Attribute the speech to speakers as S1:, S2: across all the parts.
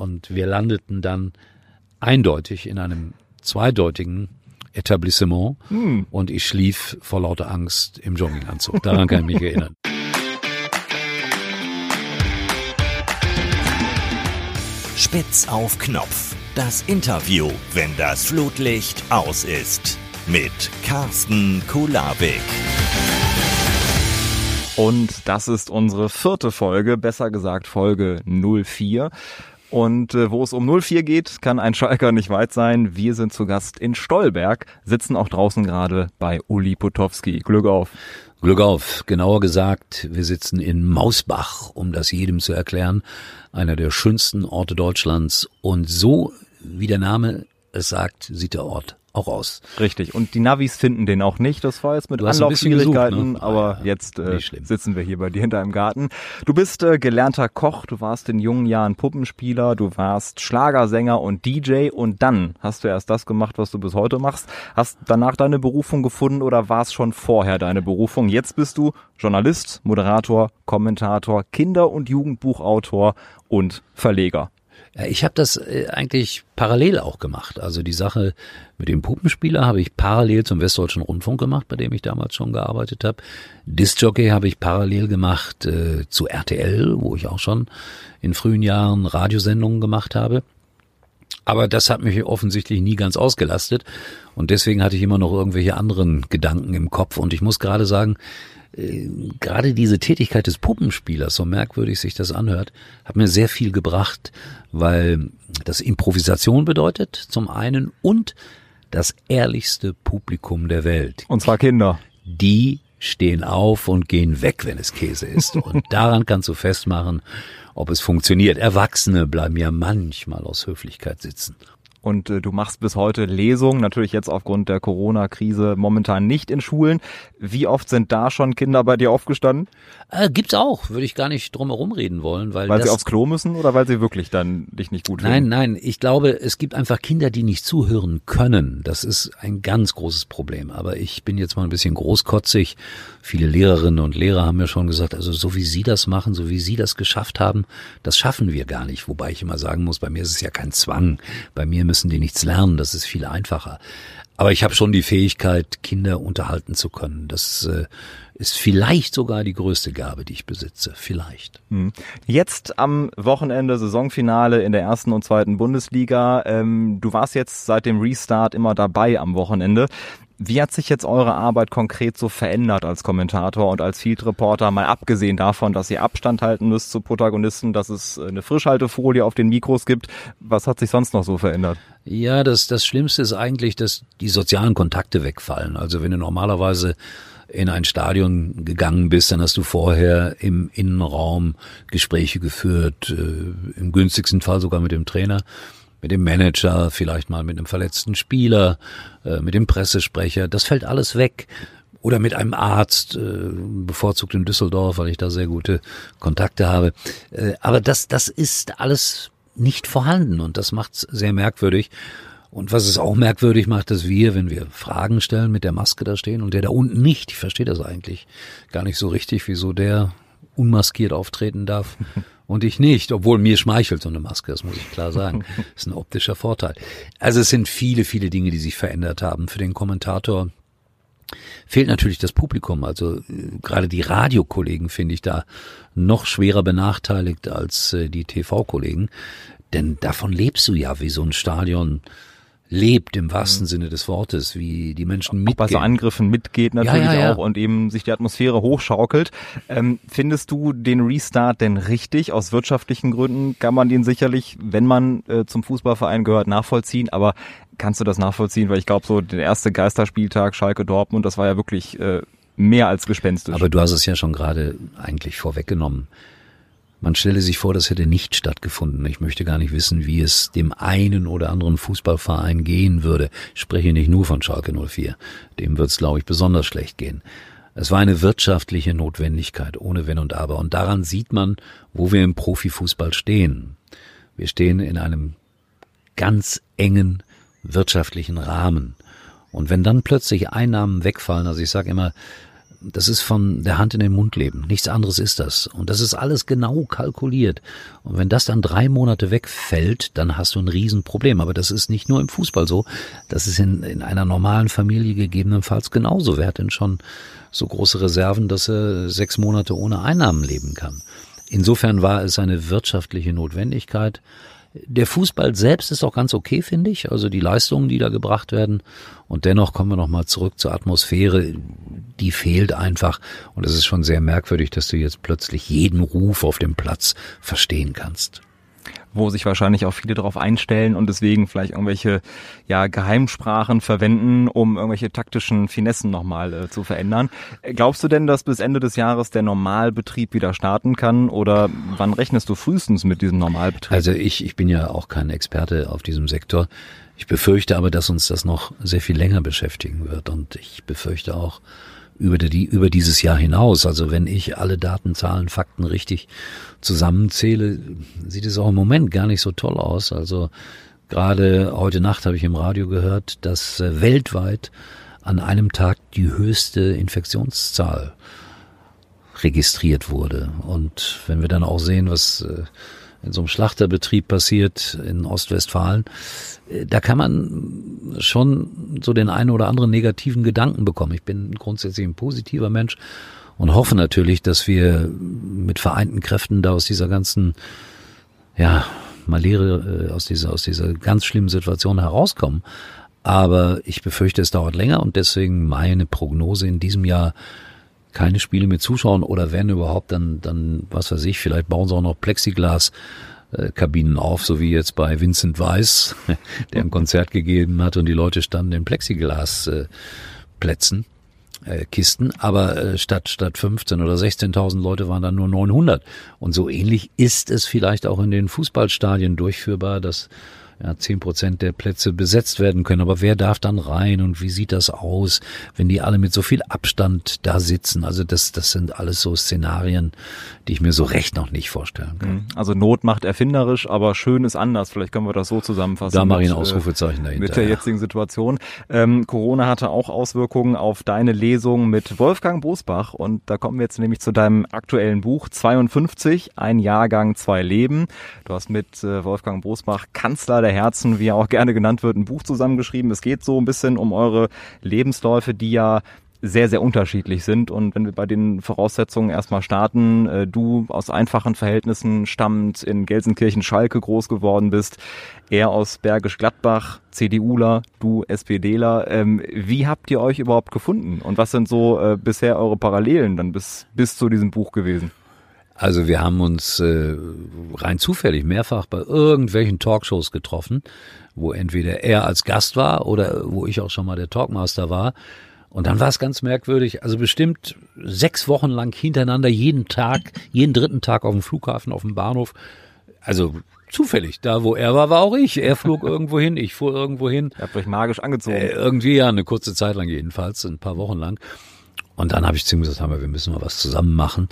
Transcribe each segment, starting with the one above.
S1: und wir landeten dann eindeutig in einem zweideutigen Etablissement hm. und ich schlief vor lauter Angst im Jogginganzug. Daran kann ich mich erinnern.
S2: Spitz auf Knopf. Das Interview, wenn das Flutlicht aus ist. Mit Carsten Kulabik.
S3: Und das ist unsere vierte Folge, besser gesagt Folge 04. Und äh, wo es um 04 geht, kann ein Schalker nicht weit sein. Wir sind zu Gast in Stolberg, sitzen auch draußen gerade bei Uli Potowski. Glück auf.
S1: Glück auf. Genauer gesagt, wir sitzen in Mausbach, um das jedem zu erklären. Einer der schönsten Orte Deutschlands. Und so, wie der Name es sagt, sieht der Ort auch aus.
S3: Richtig. Und die Navis finden den auch nicht. Das war jetzt mit Anlaufschwierigkeiten, ne? aber ja, jetzt äh, sitzen wir hier bei dir hinter im Garten. Du bist äh, gelernter Koch, du warst in jungen Jahren Puppenspieler, du warst Schlagersänger und DJ und dann hast du erst das gemacht, was du bis heute machst. Hast danach deine Berufung gefunden oder war es schon vorher deine Berufung? Jetzt bist du Journalist, Moderator, Kommentator, Kinder- und Jugendbuchautor und Verleger.
S1: Ich habe das äh, eigentlich parallel auch gemacht. Also die Sache mit dem Puppenspieler habe ich parallel zum Westdeutschen Rundfunk gemacht, bei dem ich damals schon gearbeitet habe. Discjockey habe ich parallel gemacht äh, zu RTL, wo ich auch schon in frühen Jahren Radiosendungen gemacht habe. Aber das hat mich offensichtlich nie ganz ausgelastet und deswegen hatte ich immer noch irgendwelche anderen Gedanken im Kopf. Und ich muss gerade sagen, äh, gerade diese Tätigkeit des Puppenspielers, so merkwürdig sich das anhört, hat mir sehr viel gebracht, weil das Improvisation bedeutet zum einen und das ehrlichste Publikum der Welt.
S3: Und zwar Kinder.
S1: Die stehen auf und gehen weg, wenn es Käse ist. Und daran kannst du festmachen, ob es funktioniert. Erwachsene bleiben ja manchmal aus Höflichkeit sitzen
S3: und äh, du machst bis heute Lesungen, natürlich jetzt aufgrund der Corona-Krise momentan nicht in Schulen. Wie oft sind da schon Kinder bei dir aufgestanden?
S1: Äh, gibt's auch, würde ich gar nicht drum herum reden wollen, weil
S3: weil sie aufs Klo müssen oder weil sie wirklich dann dich nicht gut
S1: finden?
S3: Nein,
S1: nein, ich glaube, es gibt einfach Kinder, die nicht zuhören können. Das ist ein ganz großes Problem. Aber ich bin jetzt mal ein bisschen großkotzig. Viele Lehrerinnen und Lehrer haben mir schon gesagt, also so wie Sie das machen, so wie Sie das geschafft haben, das schaffen wir gar nicht. Wobei ich immer sagen muss, bei mir ist es ja kein Zwang. Bei mir müssen die nichts lernen, das ist viel einfacher. Aber ich habe schon die Fähigkeit, Kinder unterhalten zu können. Das äh, ist vielleicht sogar die größte Gabe, die ich besitze. Vielleicht. Hm.
S3: Jetzt am Wochenende Saisonfinale in der ersten und zweiten Bundesliga. Ähm, du warst jetzt seit dem Restart immer dabei am Wochenende. Wie hat sich jetzt eure Arbeit konkret so verändert als Kommentator und als Field Reporter, mal abgesehen davon, dass ihr Abstand halten müsst zu Protagonisten, dass es eine Frischhaltefolie auf den Mikros gibt? Was hat sich sonst noch so verändert?
S1: Ja, das, das Schlimmste ist eigentlich, dass die sozialen Kontakte wegfallen. Also wenn du normalerweise in ein Stadion gegangen bist, dann hast du vorher im Innenraum Gespräche geführt, äh, im günstigsten Fall sogar mit dem Trainer mit dem Manager, vielleicht mal mit einem verletzten Spieler, äh, mit dem Pressesprecher. Das fällt alles weg. Oder mit einem Arzt, äh, bevorzugt in Düsseldorf, weil ich da sehr gute Kontakte habe. Äh, aber das, das ist alles nicht vorhanden und das macht's sehr merkwürdig. Und was es auch merkwürdig macht, dass wir, wenn wir Fragen stellen, mit der Maske da stehen und der da unten nicht, ich verstehe das eigentlich gar nicht so richtig, wieso der unmaskiert auftreten darf und ich nicht, obwohl mir schmeichelt so eine Maske, das muss ich klar sagen. Das ist ein optischer Vorteil. Also es sind viele, viele Dinge, die sich verändert haben. Für den Kommentator fehlt natürlich das Publikum. Also äh, gerade die Radiokollegen finde ich da noch schwerer benachteiligt als äh, die TV-Kollegen. Denn davon lebst du ja, wie so ein Stadion lebt im wahrsten mhm. Sinne des Wortes, wie die Menschen mitgehen.
S3: Auch bei so Angriffen mitgeht natürlich ja, ja, ja. auch und eben sich die Atmosphäre hochschaukelt. Ähm, findest du den Restart denn richtig? Aus wirtschaftlichen Gründen kann man den sicherlich, wenn man äh, zum Fußballverein gehört, nachvollziehen. Aber kannst du das nachvollziehen? Weil ich glaube, so der erste Geisterspieltag Schalke Dortmund, das war ja wirklich äh, mehr als gespenstisch.
S1: Aber du hast es ja schon gerade eigentlich vorweggenommen. Man stelle sich vor, das hätte nicht stattgefunden. Ich möchte gar nicht wissen, wie es dem einen oder anderen Fußballverein gehen würde. Ich spreche nicht nur von Schalke 04. Dem wird es, glaube ich, besonders schlecht gehen. Es war eine wirtschaftliche Notwendigkeit, ohne Wenn und Aber. Und daran sieht man, wo wir im Profifußball stehen. Wir stehen in einem ganz engen wirtschaftlichen Rahmen. Und wenn dann plötzlich Einnahmen wegfallen, also ich sage immer, das ist von der Hand in den Mund leben. Nichts anderes ist das. Und das ist alles genau kalkuliert. Und wenn das dann drei Monate wegfällt, dann hast du ein Riesenproblem. Aber das ist nicht nur im Fußball so. Das ist in, in einer normalen Familie gegebenenfalls genauso. Wer hat denn schon so große Reserven, dass er sechs Monate ohne Einnahmen leben kann? Insofern war es eine wirtschaftliche Notwendigkeit. Der Fußball selbst ist auch ganz okay, finde ich. Also die Leistungen, die da gebracht werden. Und dennoch kommen wir nochmal zurück zur Atmosphäre. Die fehlt einfach. Und es ist schon sehr merkwürdig, dass du jetzt plötzlich jeden Ruf auf dem Platz verstehen kannst
S3: wo sich wahrscheinlich auch viele darauf einstellen und deswegen vielleicht irgendwelche ja, Geheimsprachen verwenden, um irgendwelche taktischen Finessen nochmal äh, zu verändern. Glaubst du denn, dass bis Ende des Jahres der Normalbetrieb wieder starten kann oder wann rechnest du frühestens mit diesem Normalbetrieb?
S1: Also ich, ich bin ja auch kein Experte auf diesem Sektor. Ich befürchte aber, dass uns das noch sehr viel länger beschäftigen wird und ich befürchte auch, über, die, über dieses Jahr hinaus. Also wenn ich alle Daten, Zahlen, Fakten richtig zusammenzähle, sieht es auch im Moment gar nicht so toll aus. Also gerade heute Nacht habe ich im Radio gehört, dass äh, weltweit an einem Tag die höchste Infektionszahl registriert wurde. Und wenn wir dann auch sehen, was äh, in so einem Schlachterbetrieb passiert in Ostwestfalen, äh, da kann man schon so den einen oder anderen negativen Gedanken bekommen. Ich bin grundsätzlich ein positiver Mensch und hoffe natürlich, dass wir mit vereinten Kräften da aus dieser ganzen, ja, Malere, äh, aus dieser, aus dieser ganz schlimmen Situation herauskommen. Aber ich befürchte, es dauert länger und deswegen meine Prognose in diesem Jahr keine Spiele mit Zuschauern oder wenn überhaupt, dann, dann, was weiß ich, vielleicht bauen sie auch noch Plexiglas äh, Kabinen auf, so wie jetzt bei Vincent Weiss, der ein Konzert gegeben hat und die Leute standen in Plexiglasplätzen, äh, Kisten, aber äh, statt statt 15 oder 16.000 Leute waren dann nur 900 und so ähnlich ist es vielleicht auch in den Fußballstadien durchführbar, dass ja, zehn Prozent der Plätze besetzt werden können. Aber wer darf dann rein und wie sieht das aus, wenn die alle mit so viel Abstand da sitzen? Also das, das sind alles so Szenarien, die ich mir so recht noch nicht vorstellen kann. Mhm.
S3: Also Not macht erfinderisch, aber schön ist anders. Vielleicht können wir das so zusammenfassen.
S1: Da mache ich ein äh, Ausrufezeichen dahinter.
S3: Mit der jetzigen Situation. Ähm, Corona hatte auch Auswirkungen auf deine Lesung mit Wolfgang Bosbach und da kommen wir jetzt nämlich zu deinem aktuellen Buch 52, ein Jahrgang, zwei Leben. Du hast mit äh, Wolfgang Bosbach Kanzler der der Herzen, wie er auch gerne genannt wird, ein Buch zusammengeschrieben. Es geht so ein bisschen um eure Lebensläufe, die ja sehr, sehr unterschiedlich sind. Und wenn wir bei den Voraussetzungen erstmal starten, äh, du aus einfachen Verhältnissen stammend in Gelsenkirchen-Schalke groß geworden bist, er aus Bergisch Gladbach, CDUler, du SPDler. Ähm, wie habt ihr euch überhaupt gefunden? Und was sind so äh, bisher eure Parallelen dann bis, bis zu diesem Buch gewesen?
S1: Also wir haben uns äh, rein zufällig mehrfach bei irgendwelchen Talkshows getroffen, wo entweder er als Gast war oder wo ich auch schon mal der Talkmaster war. Und dann war es ganz merkwürdig, also bestimmt sechs Wochen lang hintereinander jeden Tag, jeden dritten Tag auf dem Flughafen, auf dem Bahnhof. Also zufällig. Da, wo er war, war auch ich. Er flog irgendwo hin, ich fuhr irgendwo hin.
S3: Er hat euch magisch angezogen.
S1: Äh, irgendwie ja, eine kurze Zeit lang jedenfalls, ein paar Wochen lang. Und dann habe ich zu ihm gesagt, wir müssen mal was zusammen machen.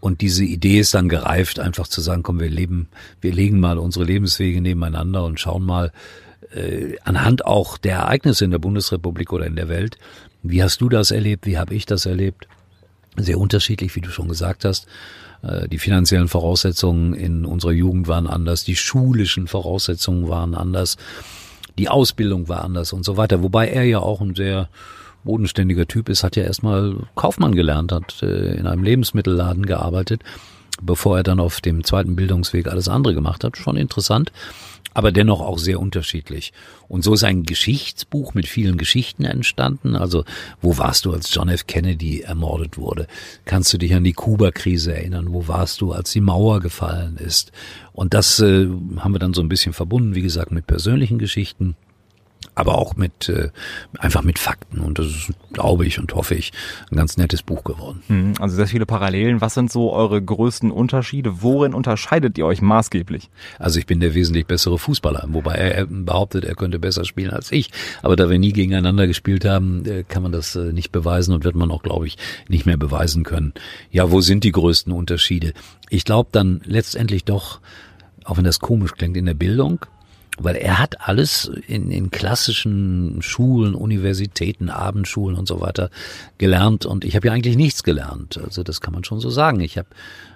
S1: Und diese Idee ist dann gereift, einfach zu sagen, komm, wir leben, wir legen mal unsere Lebenswege nebeneinander und schauen mal äh, anhand auch der Ereignisse in der Bundesrepublik oder in der Welt, wie hast du das erlebt, wie habe ich das erlebt? Sehr unterschiedlich, wie du schon gesagt hast. Äh, die finanziellen Voraussetzungen in unserer Jugend waren anders, die schulischen Voraussetzungen waren anders, die Ausbildung war anders und so weiter. Wobei er ja auch ein sehr bodenständiger Typ ist, hat ja erstmal Kaufmann gelernt, hat äh, in einem Lebensmittelladen gearbeitet, bevor er dann auf dem zweiten Bildungsweg alles andere gemacht hat. Schon interessant, aber dennoch auch sehr unterschiedlich. Und so ist ein Geschichtsbuch mit vielen Geschichten entstanden. Also, wo warst du, als John F. Kennedy ermordet wurde? Kannst du dich an die Kuba-Krise erinnern? Wo warst du, als die Mauer gefallen ist? Und das äh, haben wir dann so ein bisschen verbunden, wie gesagt, mit persönlichen Geschichten aber auch mit äh, einfach mit Fakten und das ist, glaube ich und hoffe ich, ein ganz nettes Buch geworden.
S3: Mhm, also sehr viele Parallelen. Was sind so eure größten Unterschiede? Worin unterscheidet ihr euch maßgeblich?
S1: Also ich bin der wesentlich bessere Fußballer, wobei er behauptet, er könnte besser spielen als ich. Aber da wir nie gegeneinander gespielt haben, äh, kann man das äh, nicht beweisen und wird man auch, glaube ich, nicht mehr beweisen können. Ja, wo sind die größten Unterschiede? Ich glaube dann letztendlich doch, auch wenn das komisch klingt, in der Bildung weil er hat alles in, in klassischen Schulen, Universitäten, Abendschulen und so weiter gelernt und ich habe ja eigentlich nichts gelernt. Also das kann man schon so sagen. Ich habe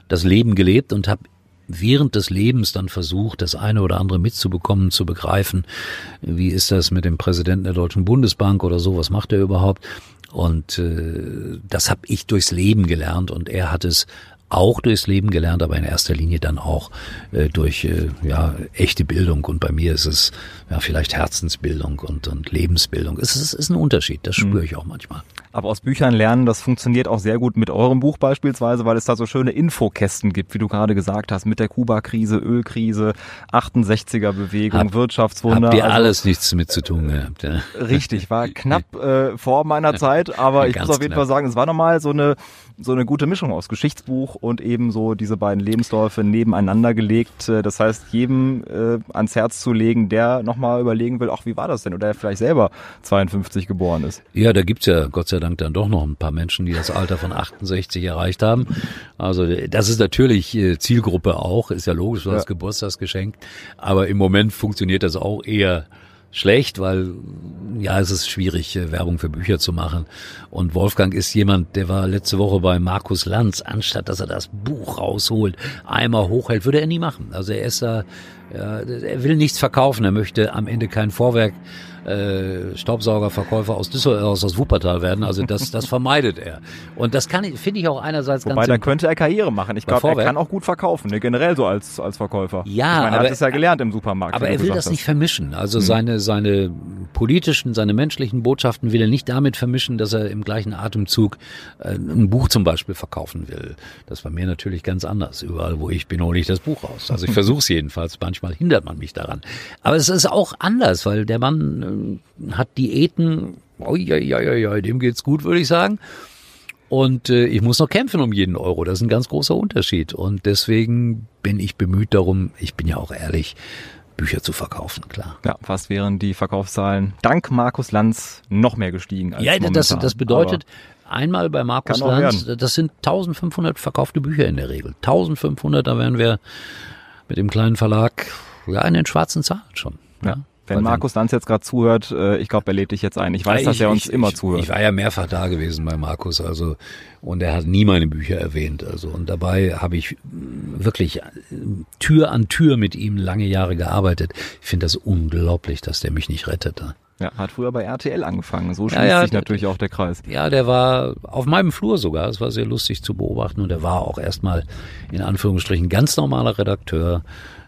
S1: das Leben gelebt und habe während des Lebens dann versucht, das eine oder andere mitzubekommen, zu begreifen. Wie ist das mit dem Präsidenten der Deutschen Bundesbank oder so? Was macht er überhaupt? Und äh, das habe ich durchs Leben gelernt und er hat es auch durchs Leben gelernt, aber in erster Linie dann auch äh, durch äh, ja echte Bildung. Und bei mir ist es ja vielleicht Herzensbildung und, und Lebensbildung. Es ist, es ist ein Unterschied, das spüre mhm. ich auch manchmal.
S3: Aber aus Büchern lernen, das funktioniert auch sehr gut mit eurem Buch beispielsweise, weil es da so schöne Infokästen gibt, wie du gerade gesagt hast, mit der Kuba-Krise, Ölkrise, 68er-Bewegung, Hab, Wirtschaftswunder.
S1: Habt ihr also, alles nichts mit zu tun gehabt. Ja.
S3: Richtig, war knapp äh, vor meiner Zeit, aber ich muss auf jeden knapp. Fall sagen, es war nochmal so eine so eine gute Mischung aus Geschichtsbuch und eben so diese beiden Lebensläufe nebeneinander gelegt. Äh, das heißt, jedem äh, ans Herz zu legen, der nochmal überlegen will, ach, wie war das denn? Oder der vielleicht selber 52 geboren ist.
S1: Ja, da gibt's ja Gott sei Dank dann doch noch ein paar Menschen, die das Alter von 68 erreicht haben. Also das ist natürlich äh, Zielgruppe auch, ist ja logisch, du hast Geburtstagsgeschenk. Aber im Moment funktioniert das auch eher schlecht, weil ja, es ist schwierig, äh, Werbung für Bücher zu machen. Und Wolfgang ist jemand, der war letzte Woche bei Markus Lanz, anstatt dass er das Buch rausholt, einmal hochhält, würde er nie machen. Also er ist da, er will nichts verkaufen, er möchte am Ende kein Vorwerk äh, Staubsaugerverkäufer aus Düsseldorf, aus Wuppertal werden. Also das, das vermeidet er. Und das kann finde ich auch einerseits
S3: Wobei, ganz da könnte er Karriere machen. Ich glaube, er kann auch gut verkaufen, ne? generell so als, als Verkäufer.
S1: Ja,
S3: ich meine, er hat es ja gelernt im Supermarkt.
S1: Aber er will das hast. nicht vermischen. Also hm. seine, seine politischen, seine menschlichen Botschaften will er nicht damit vermischen, dass er im gleichen Atemzug äh, ein Buch zum Beispiel verkaufen will. Das war mir natürlich ganz anders. Überall, wo ich bin, hole ich das Buch raus. Also ich versuche es jedenfalls. Manchmal hindert man mich daran. Aber es ist auch anders, weil der Mann äh, hat Diäten, oi, oi, oi, oi, dem geht's gut, würde ich sagen. Und äh, ich muss noch kämpfen um jeden Euro. Das ist ein ganz großer Unterschied. Und deswegen bin ich bemüht darum, ich bin ja auch ehrlich, Bücher zu verkaufen, klar.
S3: Ja, fast wären die Verkaufszahlen dank Markus Lanz noch mehr gestiegen. Als
S1: ja, das, das bedeutet, Aber einmal bei Markus Lanz, das sind 1500 verkaufte Bücher in der Regel. 1500, da wären wir mit dem kleinen Verlag ja in den schwarzen Zahlen schon.
S3: Ja. ja. Wenn Markus Lanz jetzt gerade zuhört, äh, ich glaube, er lädt dich jetzt ein. Ich weiß, ich, dass er uns
S1: ich,
S3: immer zuhört.
S1: Ich war ja mehrfach da gewesen bei Markus, also und er hat nie meine Bücher erwähnt. Also und dabei habe ich wirklich äh, Tür an Tür mit ihm lange Jahre gearbeitet. Ich finde das unglaublich, dass der mich nicht rettete.
S3: Ja, hat früher bei RTL angefangen. So schließt ja, ja, sich natürlich auch der Kreis.
S1: Ja, der war auf meinem Flur sogar. Es war sehr lustig zu beobachten und er war auch erstmal in Anführungsstrichen ganz normaler Redakteur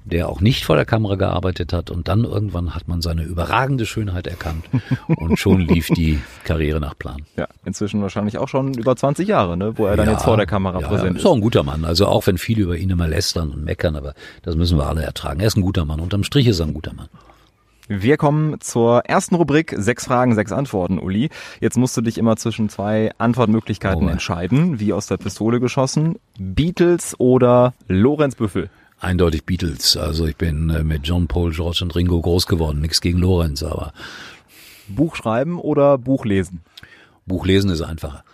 S1: der auch nicht vor der Kamera gearbeitet hat und dann irgendwann hat man seine überragende Schönheit erkannt und schon lief die Karriere nach Plan.
S3: Ja, inzwischen wahrscheinlich auch schon über 20 Jahre, ne, wo er dann ja, jetzt vor der Kamera ja, präsent ist.
S1: Ist auch ein guter Mann, also auch wenn viele über ihn immer lästern und meckern, aber das müssen wir alle ertragen. Er ist ein guter Mann, unterm Strich ist er ein guter Mann.
S3: Wir kommen zur ersten Rubrik, sechs Fragen, sechs Antworten, Uli. Jetzt musst du dich immer zwischen zwei Antwortmöglichkeiten oh. entscheiden, wie aus der Pistole geschossen. Beatles oder Lorenz Büffel?
S1: Eindeutig Beatles. Also ich bin äh, mit John, Paul, George und Ringo groß geworden. Nichts gegen Lorenz, aber.
S3: Buch schreiben oder Buch lesen?
S1: Buch lesen ist einfacher.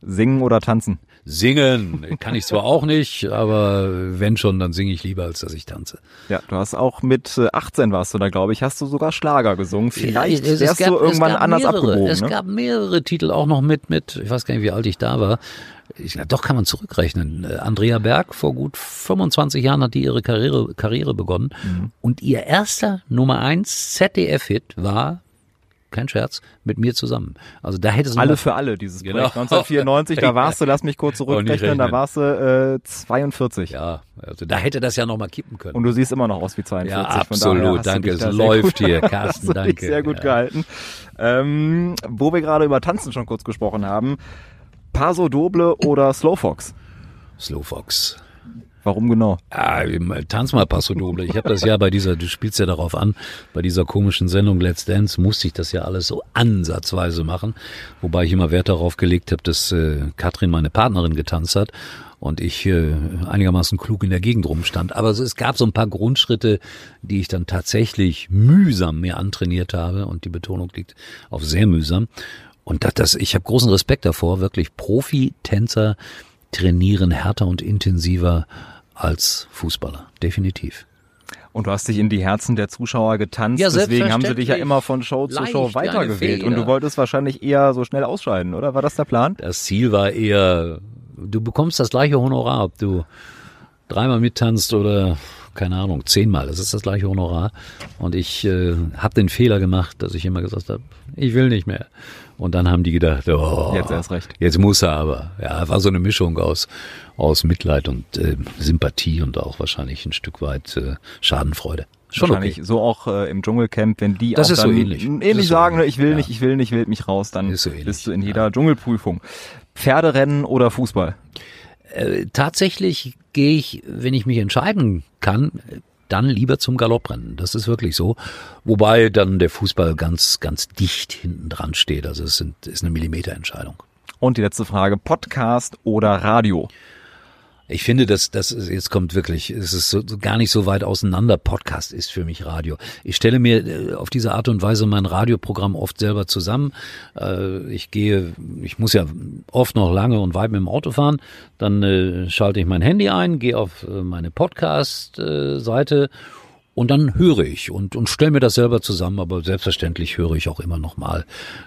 S3: Singen oder tanzen?
S1: Singen kann ich zwar auch nicht, aber wenn schon, dann singe ich lieber, als dass ich tanze.
S3: Ja, du hast auch mit 18 äh, warst du da, glaube ich, hast du sogar Schlager gesungen. Vielleicht ja, wärst gab, du irgendwann anders
S1: mehrere,
S3: abgebogen.
S1: Es
S3: ne?
S1: gab mehrere Titel auch noch mit, mit, ich weiß gar nicht, wie alt ich da war. Ich, doch kann man zurückrechnen. Äh, Andrea Berg vor gut 25 Jahren hat die ihre Karriere, Karriere begonnen mhm. und ihr erster Nummer eins ZDF-Hit war kein Scherz, mit mir zusammen. Also da hätte es
S3: alle für alle dieses genau. Projekt 1994, da warst du, lass mich kurz zurückrechnen, da warst du äh, 42.
S1: Ja, also da hätte das ja noch mal kippen können.
S3: Und du siehst immer noch aus wie 42.
S1: Ja, absolut, danke, es läuft hier, Carsten, hast danke.
S3: sehr gut ja. gehalten. Ähm, wo wir gerade über Tanzen schon kurz gesprochen haben, Paso Doble oder Slowfox?
S1: Slowfox.
S3: Warum genau?
S1: Ah, tanz mal Passo Doble. Ich habe das ja bei dieser, du spielst ja darauf an, bei dieser komischen Sendung Let's Dance musste ich das ja alles so ansatzweise machen, wobei ich immer Wert darauf gelegt habe, dass äh, Katrin meine Partnerin getanzt hat und ich äh, einigermaßen klug in der Gegend rumstand. Aber es gab so ein paar Grundschritte, die ich dann tatsächlich mühsam mir antrainiert habe und die Betonung liegt auf sehr mühsam. Und das, das ich habe großen Respekt davor, wirklich Profi-Tänzer trainieren härter und intensiver als Fußballer, definitiv.
S3: Und du hast dich in die Herzen der Zuschauer getanzt, ja, deswegen haben sie dich ja immer von Show zu Show weitergewählt. Und du wolltest wahrscheinlich eher so schnell ausscheiden, oder? War das der Plan?
S1: Das Ziel war eher, du bekommst das gleiche Honorar, ob du dreimal mittanzt oder keine Ahnung, zehnmal. Das ist das gleiche Honorar. Und ich äh, habe den Fehler gemacht, dass ich immer gesagt habe, ich will nicht mehr. Und dann haben die gedacht, oh,
S3: jetzt erst recht.
S1: Jetzt muss er aber. Ja, war so eine Mischung aus aus Mitleid und äh, Sympathie und auch wahrscheinlich ein Stück weit äh, Schadenfreude.
S3: Schon Wahrscheinlich okay. so auch äh, im Dschungelcamp, wenn die
S1: das
S3: auch
S1: ist dann so ähnlich,
S3: ähnlich sagen, so ich will ja. nicht, ich will nicht, wählt mich raus, dann so bist du in jeder ja. Dschungelprüfung. Pferderennen oder Fußball?
S1: Äh, tatsächlich gehe ich, wenn ich mich entscheiden kann, dann lieber zum Galopprennen. Das ist wirklich so. Wobei dann der Fußball ganz, ganz dicht hinten dran steht. Also es sind, ist eine Millimeterentscheidung.
S3: Und die letzte Frage, Podcast oder Radio?
S1: Ich finde, dass das jetzt kommt wirklich, es ist so, gar nicht so weit auseinander. Podcast ist für mich Radio. Ich stelle mir äh, auf diese Art und Weise mein Radioprogramm oft selber zusammen. Äh, ich gehe, ich muss ja oft noch lange und weit mit dem Auto fahren. Dann äh, schalte ich mein Handy ein, gehe auf meine Podcast-Seite und dann höre ich und, und stelle mir das selber zusammen, aber selbstverständlich höre ich auch immer noch mal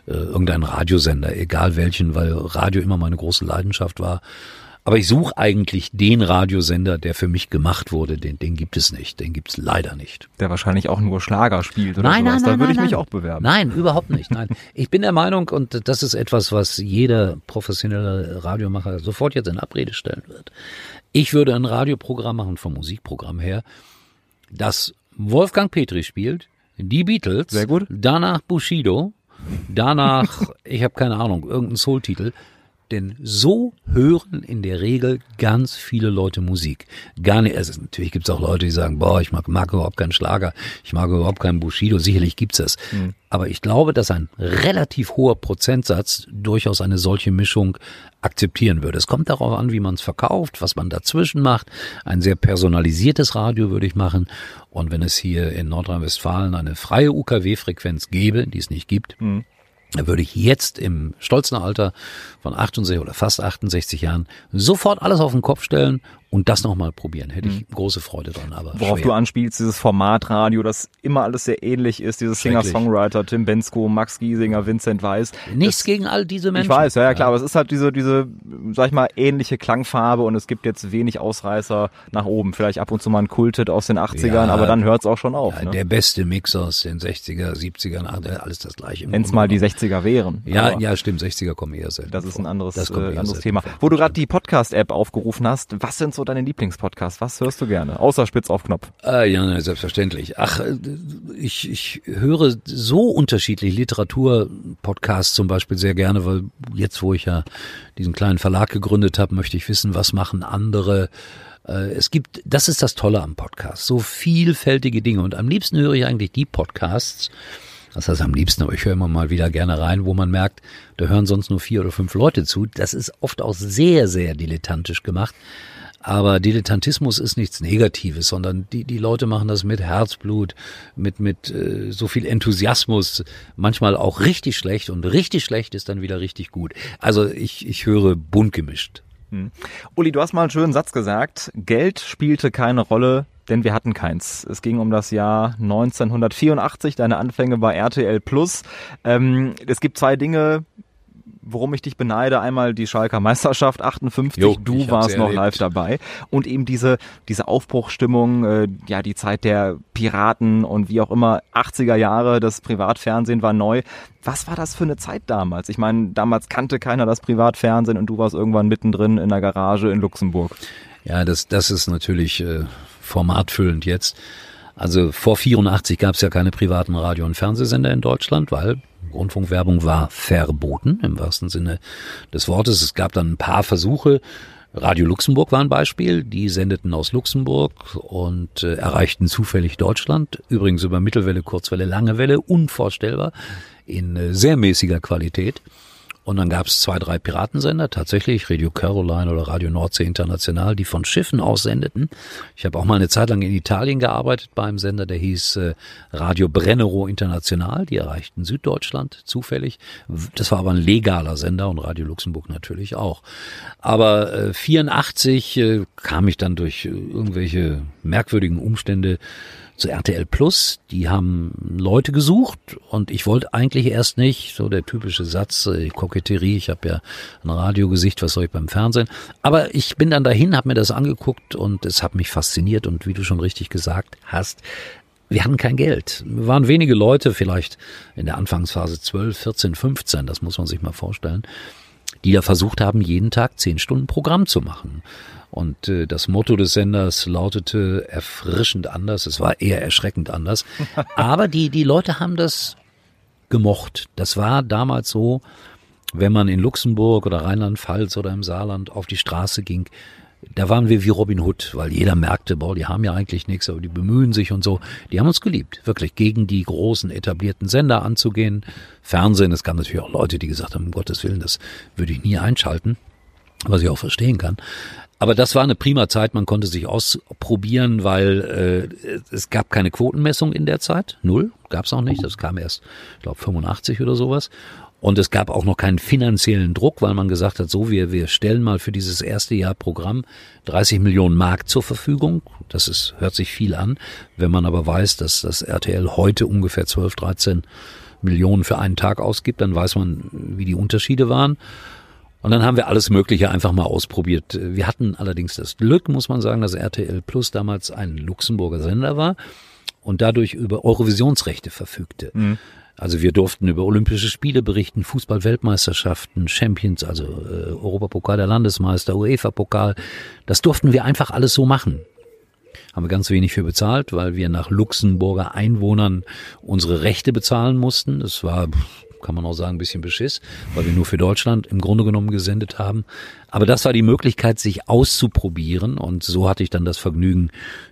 S1: äh, irgendeinen Radiosender, egal welchen, weil Radio immer meine große Leidenschaft war. Aber ich suche eigentlich den Radiosender, der für mich gemacht wurde. Den, den gibt es nicht. Den gibt es leider nicht.
S3: Der wahrscheinlich auch nur Schlager spielt oder
S1: nein,
S3: sowas.
S1: Nein, nein,
S3: da würde
S1: ich
S3: mich auch bewerben.
S1: Nein, überhaupt nicht. Nein. Ich bin der Meinung, und das ist etwas, was jeder professionelle Radiomacher sofort jetzt in Abrede stellen wird. Ich würde ein Radioprogramm machen, vom Musikprogramm her, das Wolfgang Petri spielt, die Beatles,
S3: Sehr gut.
S1: danach Bushido, danach, ich habe keine Ahnung, irgendein Soul-Titel. Denn so hören in der Regel ganz viele Leute Musik. Gar nicht, also natürlich gibt es auch Leute, die sagen, boah, ich mag, mag überhaupt keinen Schlager, ich mag überhaupt keinen Bushido, sicherlich gibt's das. Mhm. Aber ich glaube, dass ein relativ hoher Prozentsatz durchaus eine solche Mischung akzeptieren würde. Es kommt darauf an, wie man es verkauft, was man dazwischen macht. Ein sehr personalisiertes Radio würde ich machen. Und wenn es hier in Nordrhein-Westfalen eine freie UKW-Frequenz gäbe, die es nicht gibt, mhm da würde ich jetzt im stolzen Alter von 68 oder fast 68 Jahren sofort alles auf den Kopf stellen und das nochmal probieren. Hätte ich mhm. große Freude dran. Aber
S3: Worauf schwer. du anspielst, dieses Formatradio, das immer alles sehr ähnlich ist, dieses Singer-Songwriter, Tim Bensko, Max Giesinger, Vincent Weiss.
S1: Nichts das, gegen all diese Menschen.
S3: Ich weiß, ja, ja klar, aber es ist halt diese, diese, sag ich mal, ähnliche Klangfarbe und es gibt jetzt wenig Ausreißer nach oben. Vielleicht ab und zu mal ein Kultet aus den 80ern, ja, aber dann hört es auch schon auf. Ja,
S1: ne? Der beste Mix aus den 60er, 70ern, alles das gleiche.
S3: Wenn es mal die 60er wären.
S1: Ja, ja, stimmt, 60er kommen eher selten.
S3: Das ist ein anderes, äh, anderes Thema. Wo du gerade die Podcast-App aufgerufen hast, was sind so deine Lieblingspodcasts? Podcast? Was hörst du gerne? Außer Spitz auf Knopf.
S1: Äh, ja, selbstverständlich. Ach, äh, ich, ich höre so unterschiedlich Literatur-Podcasts zum Beispiel sehr gerne, weil jetzt, wo ich ja diesen kleinen Verlag gegründet habe, möchte ich wissen, was machen andere. Äh, es gibt, das ist das Tolle am Podcast, so vielfältige Dinge. Und am liebsten höre ich eigentlich die Podcasts, das heißt am liebsten, aber ich höre immer mal wieder gerne rein, wo man merkt, da hören sonst nur vier oder fünf Leute zu. Das ist oft auch sehr, sehr dilettantisch gemacht. Aber Dilettantismus ist nichts Negatives, sondern die, die Leute machen das mit Herzblut, mit, mit äh, so viel Enthusiasmus, manchmal auch richtig schlecht und richtig schlecht ist dann wieder richtig gut. Also ich, ich höre bunt gemischt.
S3: Hm. Uli, du hast mal einen schönen Satz gesagt. Geld spielte keine Rolle, denn wir hatten keins. Es ging um das Jahr 1984, deine Anfänge bei RTL Plus. Ähm, es gibt zwei Dinge, worum ich dich beneide, einmal die Schalker Meisterschaft 58, jo, du warst noch erlebt. live dabei und eben diese diese Aufbruchstimmung, äh, ja die Zeit der Piraten und wie auch immer 80er Jahre, das Privatfernsehen war neu. Was war das für eine Zeit damals? Ich meine, damals kannte keiner das Privatfernsehen und du warst irgendwann mittendrin in der Garage in Luxemburg.
S1: Ja, das das ist natürlich äh, formatfüllend jetzt. Also vor 84 gab es ja keine privaten Radio- und Fernsehsender in Deutschland, weil Rundfunkwerbung war verboten im wahrsten Sinne des Wortes. Es gab dann ein paar Versuche. Radio Luxemburg war ein Beispiel. Die sendeten aus Luxemburg und äh, erreichten zufällig Deutschland. Übrigens über Mittelwelle, Kurzwelle, Langewelle. Unvorstellbar in äh, sehr mäßiger Qualität. Und dann gab es zwei, drei Piratensender, tatsächlich Radio Caroline oder Radio Nordsee International, die von Schiffen aus sendeten. Ich habe auch mal eine Zeit lang in Italien gearbeitet bei einem Sender, der hieß äh, Radio Brennero International. Die erreichten Süddeutschland zufällig. Das war aber ein legaler Sender und Radio Luxemburg natürlich auch. Aber äh, 84 äh, kam ich dann durch äh, irgendwelche merkwürdigen Umstände zu RTL Plus. Die haben Leute gesucht und ich wollte eigentlich erst nicht, so der typische Satz, äh, Koketterie, ich habe ja ein Radiogesicht, was soll ich beim Fernsehen. Aber ich bin dann dahin, habe mir das angeguckt und es hat mich fasziniert und wie du schon richtig gesagt hast, wir hatten kein Geld. Wir waren wenige Leute, vielleicht in der Anfangsphase 12, 14, 15, das muss man sich mal vorstellen, die da versucht haben, jeden Tag zehn Stunden Programm zu machen. Und äh, das Motto des Senders lautete erfrischend anders. Es war eher erschreckend anders. Aber die, die Leute haben das gemocht. Das war damals so, wenn man in Luxemburg oder Rheinland-Pfalz oder im Saarland auf die Straße ging, da waren wir wie Robin Hood, weil jeder merkte, boah, die haben ja eigentlich nichts, aber die bemühen sich und so. Die haben uns geliebt, wirklich gegen die großen etablierten Sender anzugehen. Fernsehen, es gab natürlich auch Leute, die gesagt haben, um Gottes Willen, das würde ich nie einschalten, was ich auch verstehen kann. Aber das war eine prima Zeit, man konnte sich ausprobieren, weil äh, es gab keine Quotenmessung in der Zeit, null, gab es auch nicht, das kam erst, ich glaube, 85 oder sowas. Und es gab auch noch keinen finanziellen Druck, weil man gesagt hat, so, wir, wir stellen mal für dieses erste Jahr Programm 30 Millionen Mark zur Verfügung. Das ist, hört sich viel an. Wenn man aber weiß, dass das RTL heute ungefähr 12, 13 Millionen für einen Tag ausgibt, dann weiß man, wie die Unterschiede waren. Und dann haben wir alles Mögliche einfach mal ausprobiert. Wir hatten allerdings das Glück, muss man sagen, dass RTL Plus damals ein Luxemburger Sender war und dadurch über Eurovisionsrechte verfügte. Mhm. Also wir durften über Olympische Spiele berichten, Fußball-Weltmeisterschaften, Champions, also äh, Europapokal der Landesmeister, UEFA-Pokal. Das durften wir einfach alles so machen. Haben wir ganz wenig für bezahlt, weil wir nach Luxemburger Einwohnern unsere Rechte bezahlen mussten. Das war, kann man auch sagen, ein bisschen Beschiss, weil wir nur für Deutschland im Grunde genommen gesendet haben. Aber das war die Möglichkeit, sich auszuprobieren. Und so hatte ich dann das Vergnügen,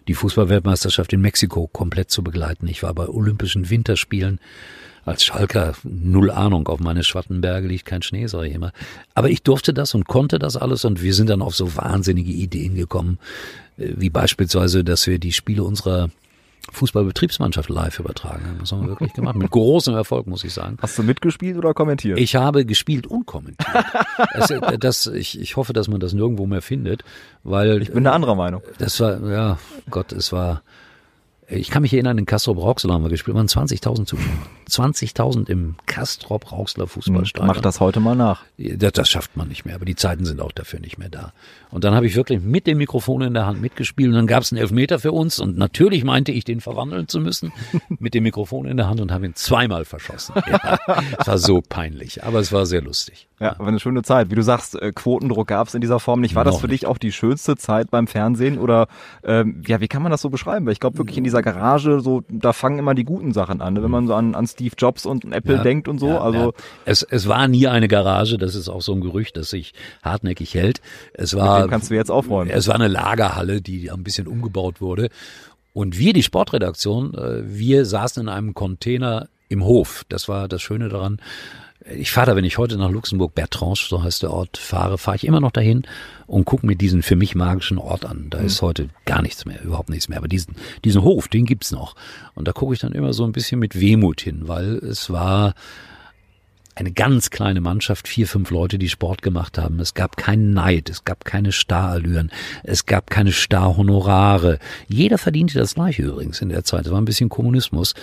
S1: die Fußball-Weltmeisterschaft in Mexiko komplett zu begleiten. Ich war bei Olympischen Winterspielen als Schalker null Ahnung, auf meine Schwattenberge liegt kein Schnee, sage ich immer. Aber ich durfte das und konnte das alles und wir sind dann auf so wahnsinnige Ideen gekommen, äh, wie beispielsweise, dass wir die Spiele unserer Fußballbetriebsmannschaft live übertragen haben. Das haben wir wirklich gemacht. Mit großem Erfolg, muss ich sagen.
S3: Hast du mitgespielt oder kommentiert?
S1: Ich habe gespielt und kommentiert. das, das, ich, ich hoffe, dass man das nirgendwo mehr findet, weil.
S3: Ich bin der anderer Meinung.
S1: Das war, ja, Gott, es war, ich kann mich erinnern, in Kastrop-Rauxel haben wir gespielt, waren 20.000 Zuschauer. 20.000 im Kastrop-Rauxler Fußballstadion.
S3: Mach das heute mal nach.
S1: Das, das, schafft man nicht mehr, aber die Zeiten sind auch dafür nicht mehr da. Und dann habe ich wirklich mit dem Mikrofon in der Hand mitgespielt und dann gab es einen Elfmeter für uns und natürlich meinte ich, den verwandeln zu müssen mit dem Mikrofon in der Hand und habe ihn zweimal verschossen. Ja, es war so peinlich, aber es war sehr lustig.
S3: Ja, war eine schöne Zeit. Wie du sagst, äh, Quotendruck gab es in dieser Form nicht. War das für dich auch die schönste Zeit beim Fernsehen oder ähm, ja, wie kann man das so beschreiben? Weil ich glaube wirklich in dieser Garage, so da fangen immer die guten Sachen an, ne? wenn man so an, an Steve Jobs und Apple ja, denkt und so. Ja, also ja.
S1: Es, es war nie eine Garage, das ist auch so ein Gerücht, das sich hartnäckig hält. Es war,
S3: Dem kannst du jetzt aufräumen.
S1: Es war eine Lagerhalle, die ein bisschen umgebaut wurde. Und wir, die Sportredaktion, äh, wir saßen in einem Container im Hof. Das war das Schöne daran. Ich fahre da, wenn ich heute nach Luxemburg, Bertrange, so heißt der Ort, fahre, fahre ich immer noch dahin und gucke mir diesen für mich magischen Ort an. Da mhm. ist heute gar nichts mehr, überhaupt nichts mehr. Aber diesen, diesen Hof, den gibt's noch. Und da gucke ich dann immer so ein bisschen mit Wehmut hin, weil es war eine ganz kleine Mannschaft, vier, fünf Leute, die Sport gemacht haben. Es gab keinen Neid, es gab keine Starallüren, es gab keine Starhonorare. Jeder verdiente das gleiche übrigens in der Zeit. Es war ein bisschen Kommunismus.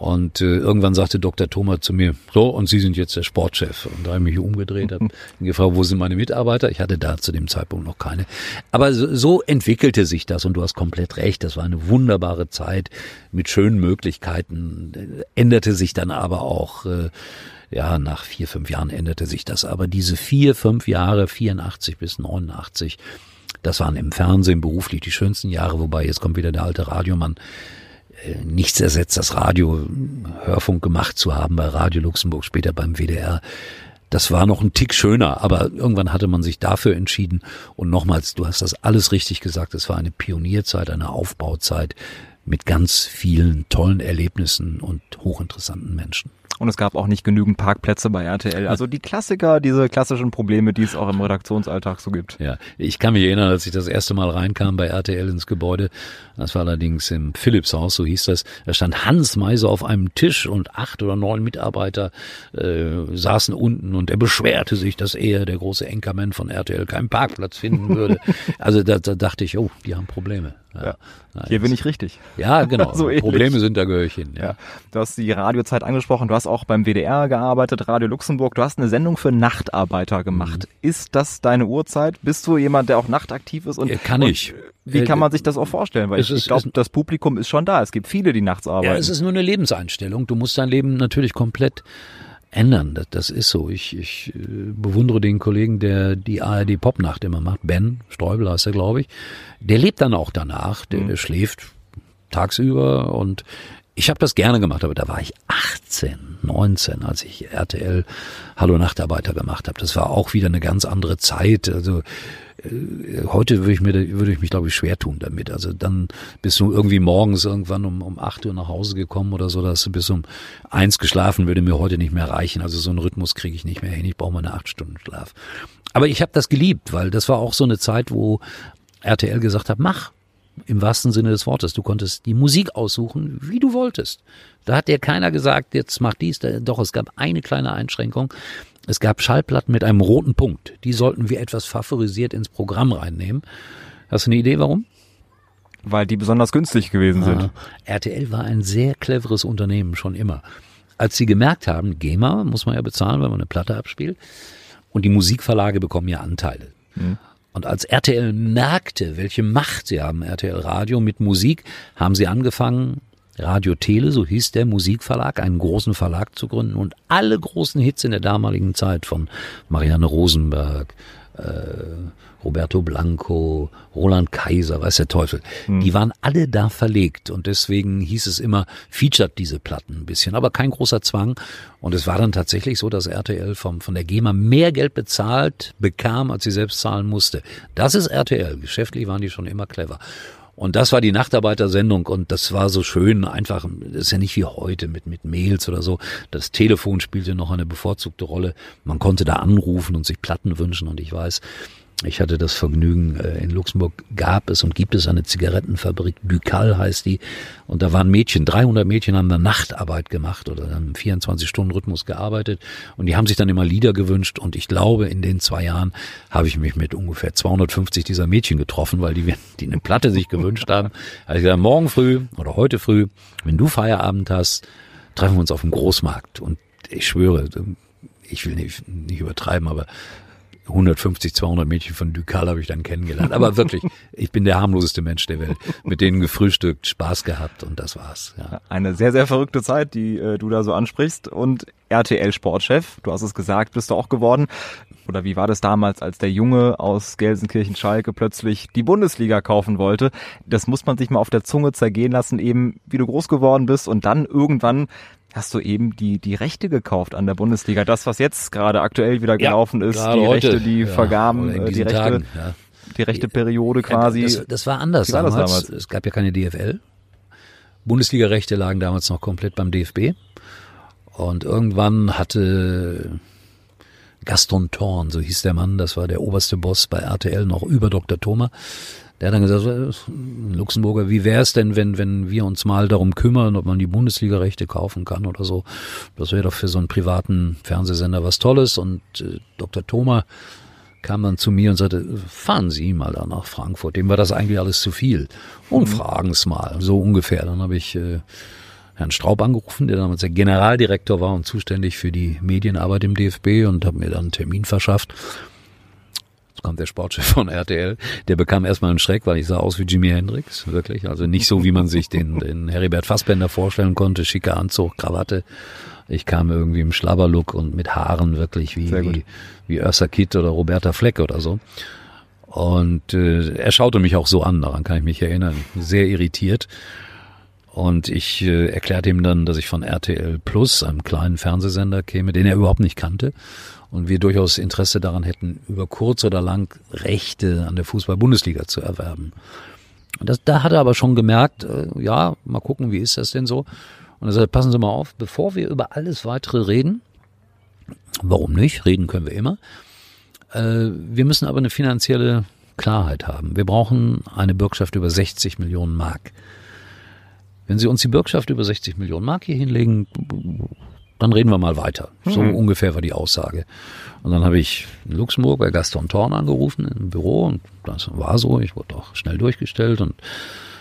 S1: Und äh, irgendwann sagte Dr. Thomas zu mir, so, und Sie sind jetzt der Sportchef. Und da habe ich mich umgedreht, habe gefragt, wo sind meine Mitarbeiter? Ich hatte da zu dem Zeitpunkt noch keine. Aber so, so entwickelte sich das und du hast komplett recht. Das war eine wunderbare Zeit mit schönen Möglichkeiten. Änderte sich dann aber auch. Äh, ja, nach vier, fünf Jahren änderte sich das. Aber diese vier, fünf Jahre, 84 bis 89, das waren im Fernsehen beruflich die schönsten Jahre, wobei jetzt kommt wieder der alte Radiomann äh, nichts ersetzt, das Radio Hörfunk gemacht zu haben bei Radio Luxemburg, später beim WDR. Das war noch ein Tick schöner, aber irgendwann hatte man sich dafür entschieden. Und nochmals, du hast das alles richtig gesagt, es war eine Pionierzeit, eine Aufbauzeit mit ganz vielen tollen Erlebnissen und hochinteressanten Menschen.
S3: Und es gab auch nicht genügend Parkplätze bei RTL. Also die Klassiker, diese klassischen Probleme, die es auch im Redaktionsalltag so gibt.
S1: Ja, ich kann mich erinnern, als ich das erste Mal reinkam bei RTL ins Gebäude. Das war allerdings im Philipshaus, so hieß das. Da stand Hans Meiser auf einem Tisch und acht oder neun Mitarbeiter äh, saßen unten und er beschwerte sich, dass er, der große Enkermann von RTL, keinen Parkplatz finden würde. also da, da dachte ich, oh, die haben Probleme.
S3: Ja. ja. Hier bin ich richtig.
S1: Ja, genau. so Probleme sind, da gehöre ich hin. Ja.
S3: Du hast die Radiozeit angesprochen, du hast auch beim WDR gearbeitet, Radio Luxemburg, du hast eine Sendung für Nachtarbeiter gemacht. Mhm. Ist das deine Uhrzeit? Bist du jemand, der auch nachtaktiv ist?
S1: Und, kann ich.
S3: Und wie kann man sich das auch vorstellen? Weil ich, ich glaube, das Publikum ist schon da. Es gibt viele, die nachts arbeiten. Ja,
S1: es ist nur eine Lebenseinstellung. Du musst dein Leben natürlich komplett ändern. Das, das ist so. Ich, ich äh, bewundere den Kollegen, der die ARD Popnacht immer macht. Ben Streubel heißt er, glaube ich. Der lebt dann auch danach. Der, mhm. der schläft tagsüber und ich habe das gerne gemacht, aber da war ich 18, 19, als ich RTL Hallo Nachtarbeiter gemacht habe. Das war auch wieder eine ganz andere Zeit. Also heute würde ich mir würde ich mich glaube ich schwer tun damit. Also dann bist du irgendwie morgens irgendwann um um acht Uhr nach Hause gekommen oder so, dass du bis um eins geschlafen würde mir heute nicht mehr reichen. Also so einen Rhythmus kriege ich nicht mehr hin. Ich brauche mal eine acht Stunden Schlaf. Aber ich habe das geliebt, weil das war auch so eine Zeit, wo RTL gesagt hat, mach im wahrsten Sinne des Wortes. Du konntest die Musik aussuchen, wie du wolltest. Da hat dir keiner gesagt, jetzt mach dies. Doch, es gab eine kleine Einschränkung. Es gab Schallplatten mit einem roten Punkt. Die sollten wir etwas favorisiert ins Programm reinnehmen. Hast du eine Idee, warum?
S3: Weil die besonders günstig gewesen sind. Ah,
S1: RTL war ein sehr cleveres Unternehmen, schon immer. Als sie gemerkt haben, GEMA muss man ja bezahlen, wenn man eine Platte abspielt, und die Musikverlage bekommen ja Anteile. Mhm. Und als RTL merkte, welche Macht sie haben, RTL Radio mit Musik, haben sie angefangen, Radio Tele, so hieß der Musikverlag, einen großen Verlag zu gründen und alle großen Hits in der damaligen Zeit von Marianne Rosenberg, äh, Roberto Blanco, Roland Kaiser, weiß der Teufel. Hm. Die waren alle da verlegt und deswegen hieß es immer, featured diese Platten ein bisschen, aber kein großer Zwang. Und es war dann tatsächlich so, dass RTL vom, von der GEMA mehr Geld bezahlt bekam, als sie selbst zahlen musste. Das ist RTL. Geschäftlich waren die schon immer clever. Und das war die Nachtarbeitersendung und das war so schön, einfach, das ist ja nicht wie heute mit, mit Mails oder so. Das Telefon spielte noch eine bevorzugte Rolle. Man konnte da anrufen und sich Platten wünschen und ich weiß, ich hatte das Vergnügen, äh, in Luxemburg gab es und gibt es eine Zigarettenfabrik, Ducal heißt die. Und da waren Mädchen, 300 Mädchen haben da Nachtarbeit gemacht oder im 24-Stunden-Rhythmus gearbeitet. Und die haben sich dann immer Lieder gewünscht. Und ich glaube, in den zwei Jahren habe ich mich mit ungefähr 250 dieser Mädchen getroffen, weil die, die eine Platte sich gewünscht haben. Ich gesagt, morgen früh oder heute früh, wenn du Feierabend hast, treffen wir uns auf dem Großmarkt. Und ich schwöre, ich will nicht, nicht übertreiben, aber 150, 200 Mädchen von Ducal habe ich dann kennengelernt. Aber wirklich, ich bin der harmloseste Mensch der Welt. Mit denen gefrühstückt, Spaß gehabt und das war's. Ja.
S3: Eine sehr, sehr verrückte Zeit, die äh, du da so ansprichst. Und RTL-Sportchef, du hast es gesagt, bist du auch geworden. Oder wie war das damals, als der Junge aus Gelsenkirchen-Schalke plötzlich die Bundesliga kaufen wollte? Das muss man sich mal auf der Zunge zergehen lassen, eben wie du groß geworden bist und dann irgendwann hast du eben die, die Rechte gekauft an der Bundesliga. Das, was jetzt gerade aktuell wieder gelaufen ja, ist, die heute, Rechte, die ja, vergaben, äh, die Rechte, Tagen, ja. die rechte Periode quasi.
S1: Das, das war anders war damals. damals. Es gab ja keine DFL. Bundesliga-Rechte lagen damals noch komplett beim DFB. Und irgendwann hatte Gaston Thorn, so hieß der Mann, das war der oberste Boss bei RTL, noch über Dr. Thoma, der hat dann gesagt, äh, Luxemburger, wie wäre es denn, wenn, wenn wir uns mal darum kümmern, ob man die Bundesliga-Rechte kaufen kann oder so. Das wäre doch für so einen privaten Fernsehsender was Tolles. Und äh, Dr. Thoma kam dann zu mir und sagte, fahren Sie mal da nach Frankfurt. Dem war das eigentlich alles zu viel. Und mhm. fragen es mal, so ungefähr. Dann habe ich äh, Herrn Straub angerufen, der damals der Generaldirektor war und zuständig für die Medienarbeit im DFB und habe mir dann einen Termin verschafft kommt der Sportchef von RTL, der bekam erstmal einen Schreck, weil ich sah aus wie Jimi Hendrix, wirklich. Also nicht so, wie man sich den, den Heribert Fassbender vorstellen konnte, schicker Anzug, Krawatte. Ich kam irgendwie im Schlabberlook und mit Haaren wirklich wie, wie, wie Ursa Kitt oder Roberta Fleck oder so. Und äh, er schaute mich auch so an, daran kann ich mich erinnern, sehr irritiert. Und ich äh, erklärte ihm dann, dass ich von RTL Plus, einem kleinen Fernsehsender, käme, den er überhaupt nicht kannte und wir durchaus Interesse daran hätten, über kurz oder lang Rechte an der Fußball-Bundesliga zu erwerben. Und das, da hat er aber schon gemerkt, äh, ja, mal gucken, wie ist das denn so? Und er sagte, passen Sie mal auf, bevor wir über alles weitere reden, warum nicht, reden können wir immer, äh, wir müssen aber eine finanzielle Klarheit haben. Wir brauchen eine Bürgschaft über 60 Millionen Mark. Wenn Sie uns die Bürgschaft über 60 Millionen Mark hier hinlegen, dann reden wir mal weiter. So mhm. ungefähr war die Aussage. Und dann habe ich in Luxemburg bei Gaston Thorn angerufen im Büro und das war so. Ich wurde auch schnell durchgestellt und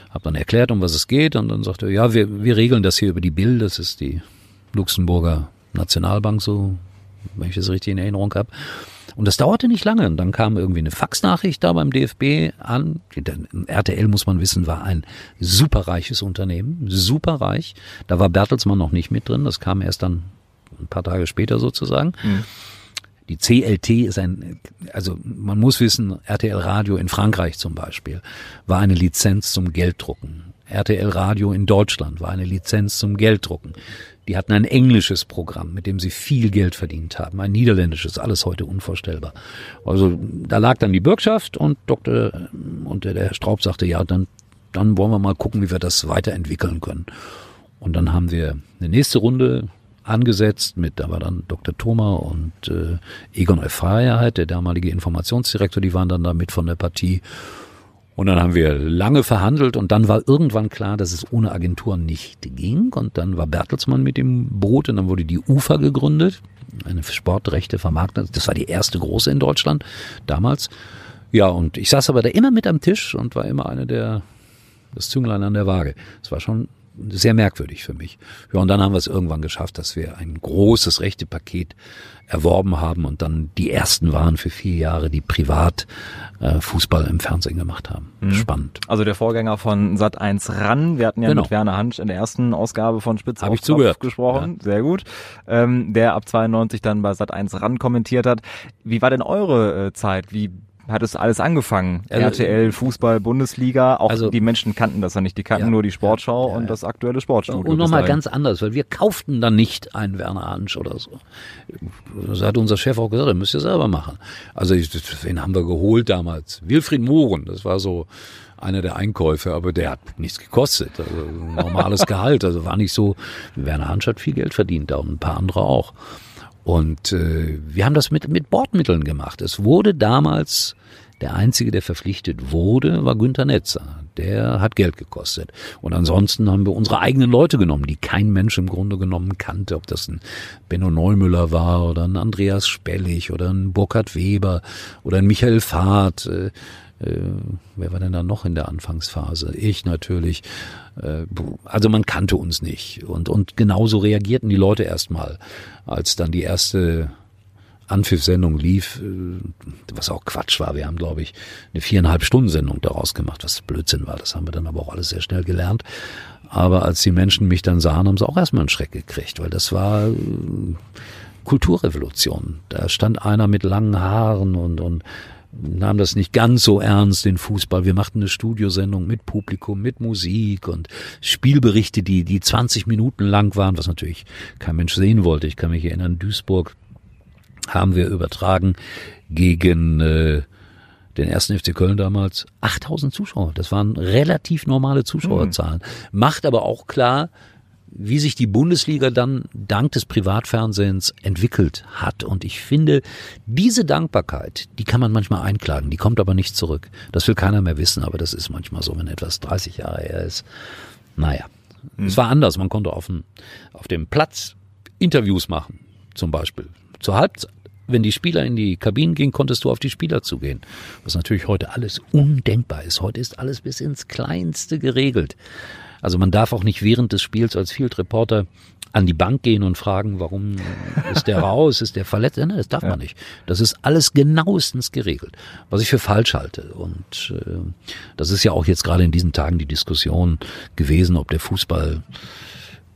S1: habe dann erklärt, um was es geht. Und dann sagte er, ja, wir, wir regeln das hier über die Bill. Das ist die Luxemburger Nationalbank, so, wenn ich das richtig in Erinnerung habe. Und das dauerte nicht lange. Und dann kam irgendwie eine Faxnachricht da beim DFB an. RTL, muss man wissen, war ein superreiches Unternehmen, superreich. Da war Bertelsmann noch nicht mit drin. Das kam erst dann ein paar Tage später sozusagen. Mhm. Die CLT ist ein, also man muss wissen, RTL Radio in Frankreich zum Beispiel war eine Lizenz zum Gelddrucken. RTL Radio in Deutschland war eine Lizenz zum Gelddrucken. Die hatten ein englisches Programm, mit dem sie viel Geld verdient haben, ein niederländisches, alles heute unvorstellbar. Also da lag dann die Bürgschaft und Dr. und der Herr Straub sagte, ja, dann, dann wollen wir mal gucken, wie wir das weiterentwickeln können. Und dann haben wir eine nächste Runde angesetzt mit, da war dann Dr. Thoma und äh, Egon Efreiheit, der damalige Informationsdirektor, die waren dann da mit von der Partie. Und dann haben wir lange verhandelt und dann war irgendwann klar, dass es ohne Agenturen nicht ging. Und dann war Bertelsmann mit dem Boot und dann wurde die UFA gegründet, eine Sportrechte Vermarktung. Das war die erste große in Deutschland damals. Ja, und ich saß aber da immer mit am Tisch und war immer einer der, das Zünglein an der Waage. Es war schon sehr merkwürdig für mich. Ja, und dann haben wir es irgendwann geschafft, dass wir ein großes Rechtepaket erworben haben und dann die ersten waren für vier Jahre, die privat äh, Fußball im Fernsehen gemacht haben. Mhm. Spannend.
S3: Also der Vorgänger von Sat 1 ran. Wir hatten ja genau. mit Werner Hansch in der ersten Ausgabe von Spitz
S1: Hab ich zugehört.
S3: gesprochen. Ja. Sehr gut. Ähm, der ab 92 dann bei Sat 1 ran kommentiert hat. Wie war denn eure äh, Zeit? Wie hat es alles angefangen. Also, RTL, Fußball, Bundesliga, auch also, die Menschen kannten das ja nicht, die kannten ja, nur die Sportschau ja, und das aktuelle Sportstudio.
S1: Und nochmal ganz anders, weil wir kauften dann nicht einen Werner Hansch oder so. Das hat unser Chef auch gesagt, müsst ihr selber machen. Also wen haben wir geholt damals? Wilfried Mohren, das war so einer der Einkäufe, aber der hat nichts gekostet. Also normales Gehalt, also war nicht so, Werner Hansch hat viel Geld verdient da und ein paar andere auch. Und äh, wir haben das mit, mit Bordmitteln gemacht. Es wurde damals der einzige, der verpflichtet wurde, war Günter Netzer. Der hat Geld gekostet. Und ansonsten haben wir unsere eigenen Leute genommen, die kein Mensch im Grunde genommen kannte. Ob das ein Benno Neumüller war oder ein Andreas Spellig oder ein Burkhard Weber oder ein Michael Fahrt. Äh, äh, wer war denn da noch in der Anfangsphase? Ich natürlich. Äh, also man kannte uns nicht. Und, und genauso reagierten die Leute erstmal, als dann die erste Anpfiff-Sendung lief, äh, was auch Quatsch war. Wir haben, glaube ich, eine viereinhalb Stunden Sendung daraus gemacht, was Blödsinn war. Das haben wir dann aber auch alles sehr schnell gelernt. Aber als die Menschen mich dann sahen, haben sie auch erstmal einen Schreck gekriegt, weil das war äh, Kulturrevolution. Da stand einer mit langen Haaren und, und nahm das nicht ganz so ernst, den Fußball. Wir machten eine Studiosendung mit Publikum, mit Musik und Spielberichte, die, die 20 Minuten lang waren, was natürlich kein Mensch sehen wollte. Ich kann mich erinnern, Duisburg haben wir übertragen gegen äh, den ersten FC Köln damals 8000 Zuschauer. Das waren relativ normale Zuschauerzahlen. Mhm. Macht aber auch klar, wie sich die Bundesliga dann dank des Privatfernsehens entwickelt hat. Und ich finde, diese Dankbarkeit, die kann man manchmal einklagen, die kommt aber nicht zurück. Das will keiner mehr wissen, aber das ist manchmal so, wenn etwas 30 Jahre her ist. Naja, mhm. es war anders. Man konnte auf dem, auf dem Platz Interviews machen, zum Beispiel. Zur Halbzeit wenn die Spieler in die Kabinen gingen, konntest du auf die Spieler zugehen. Was natürlich heute alles undenkbar ist. Heute ist alles bis ins Kleinste geregelt. Also man darf auch nicht während des Spiels als Field Reporter an die Bank gehen und fragen, warum ist der raus, ist der verletzt? Nein, das darf ja. man nicht. Das ist alles genauestens geregelt, was ich für falsch halte. Und äh, das ist ja auch jetzt gerade in diesen Tagen die Diskussion gewesen, ob der Fußball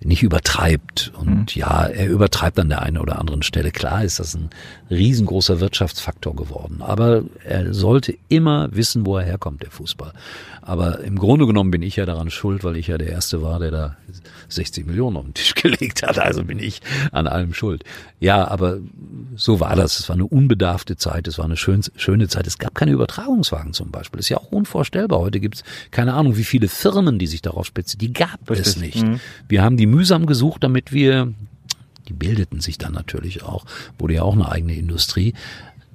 S1: nicht übertreibt. Und mhm. ja, er übertreibt an der einen oder anderen Stelle. Klar ist das ein riesengroßer Wirtschaftsfaktor geworden. Aber er sollte immer wissen, wo er herkommt, der Fußball. Aber im Grunde genommen bin ich ja daran schuld, weil ich ja der Erste war, der da 60 Millionen auf den Tisch gelegt hat. Also bin ich an allem schuld. Ja, aber so war das. Es war eine unbedarfte Zeit. Es war eine schön, schöne Zeit. Es gab keine Übertragungswagen zum Beispiel. Das ist ja auch unvorstellbar. Heute gibt es keine Ahnung, wie viele Firmen, die sich darauf spezialisieren. Die gab Richtig. es nicht. Mhm. Wir haben die mühsam gesucht, damit wir die bildeten sich dann natürlich auch, wurde ja auch eine eigene Industrie.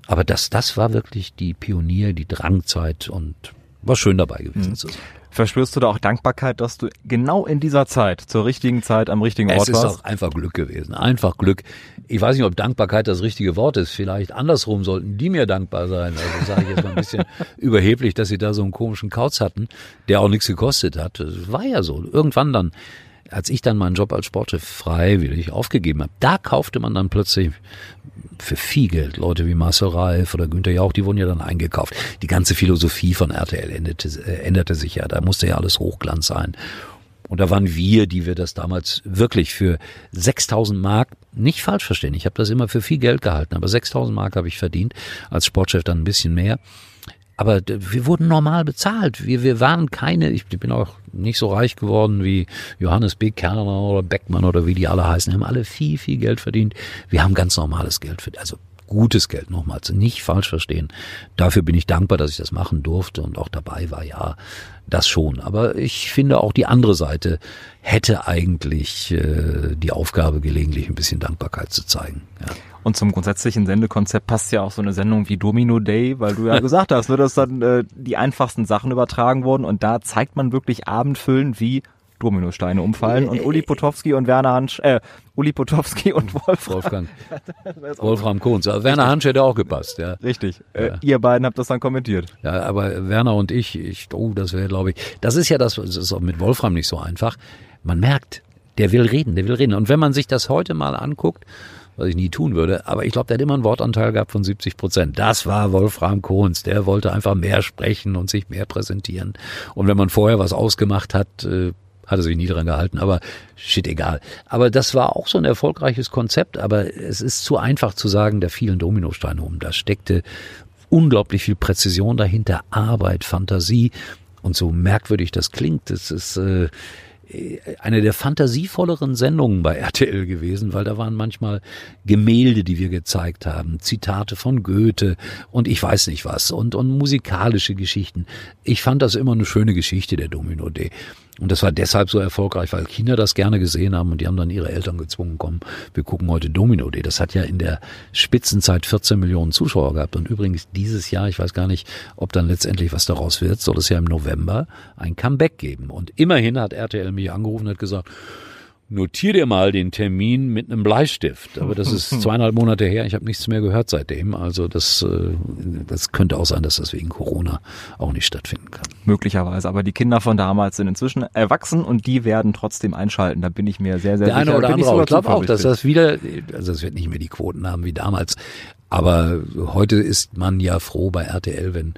S1: Aber das, das war wirklich die Pionier, die Drangzeit und war schön dabei gewesen mhm. zu sein.
S3: Verspürst du da auch Dankbarkeit, dass du genau in dieser Zeit, zur richtigen Zeit, am richtigen Ort warst?
S1: Es ist auch einfach Glück gewesen. Einfach Glück. Ich weiß nicht, ob Dankbarkeit das richtige Wort ist. Vielleicht andersrum sollten die mir dankbar sein. Also sage ich jetzt mal ein bisschen überheblich, dass sie da so einen komischen Kauz hatten, der auch nichts gekostet hat. Das war ja so. Irgendwann dann als ich dann meinen Job als Sportchef freiwillig aufgegeben habe, da kaufte man dann plötzlich für viel Geld Leute wie Marcel Reif oder Günther Jauch, die wurden ja dann eingekauft. Die ganze Philosophie von RTL änderte, äh, änderte sich ja. Da musste ja alles Hochglanz sein. Und da waren wir, die wir das damals wirklich für 6000 Mark, nicht falsch verstehen, ich habe das immer für viel Geld gehalten, aber 6000 Mark habe ich verdient, als Sportchef dann ein bisschen mehr. Aber wir wurden normal bezahlt. Wir, wir waren keine, ich bin auch nicht so reich geworden wie Johannes B. Kerner oder Beckmann oder wie die alle heißen. Wir haben alle viel, viel Geld verdient. Wir haben ganz normales Geld verdient. Also gutes Geld nochmals, nicht falsch verstehen. Dafür bin ich dankbar, dass ich das machen durfte und auch dabei war, ja, das schon. Aber ich finde auch die andere Seite hätte eigentlich äh, die Aufgabe gelegentlich ein bisschen Dankbarkeit zu zeigen. Ja.
S3: Und zum grundsätzlichen Sendekonzept passt ja auch so eine Sendung wie Domino Day, weil du ja gesagt hast, ne, dass dann äh, die einfachsten Sachen übertragen wurden und da zeigt man wirklich abendfüllend, wie Dominosteine umfallen und Uli Potowski und Werner Hansch, äh, Uli Potowski und Wolfram.
S1: Wolfgang. Wolfram Kohns. Aber Werner Hansch hätte auch gepasst, ja.
S3: Richtig. Äh, ja. ihr beiden habt das dann kommentiert.
S1: Ja, aber Werner und ich, ich oh, das wäre, glaube ich, das ist ja das, das ist auch mit Wolfram nicht so einfach. Man merkt, der will reden, der will reden. Und wenn man sich das heute mal anguckt, was ich nie tun würde. Aber ich glaube, der hat immer einen Wortanteil gehabt von 70 Prozent. Das war Wolfram Kohns. Der wollte einfach mehr sprechen und sich mehr präsentieren. Und wenn man vorher was ausgemacht hat, äh, hat er sich nie dran gehalten, aber shit, egal. Aber das war auch so ein erfolgreiches Konzept, aber es ist zu einfach zu sagen, da fielen Dominosteine um. Da steckte unglaublich viel Präzision dahinter, Arbeit, Fantasie. Und so merkwürdig das klingt, das ist, äh, eine der fantasievolleren Sendungen bei RTL gewesen, weil da waren manchmal Gemälde, die wir gezeigt haben, Zitate von Goethe und ich weiß nicht was und, und musikalische Geschichten. Ich fand das immer eine schöne Geschichte, der Domino Day. Und das war deshalb so erfolgreich, weil Kinder das gerne gesehen haben und die haben dann ihre Eltern gezwungen, komm, wir gucken heute Domino Day. Das hat ja in der Spitzenzeit 14 Millionen Zuschauer gehabt. Und übrigens dieses Jahr, ich weiß gar nicht, ob dann letztendlich was daraus wird, soll es ja im November ein Comeback geben. Und immerhin hat RTL mich angerufen und hat gesagt, notier dir mal den Termin mit einem Bleistift. Aber das ist zweieinhalb Monate her. Ich habe nichts mehr gehört seitdem. Also das, äh, das könnte auch sein, dass das wegen Corona auch nicht stattfinden kann.
S3: Möglicherweise. Aber die Kinder von damals sind inzwischen erwachsen und die werden trotzdem einschalten. Da bin ich mir sehr, sehr
S1: Der
S3: sicher.
S1: Der eine oder andere. Ich, ich glaube auch, dass das wieder, also es wird nicht mehr die Quoten haben wie damals. Aber heute ist man ja froh bei RTL, wenn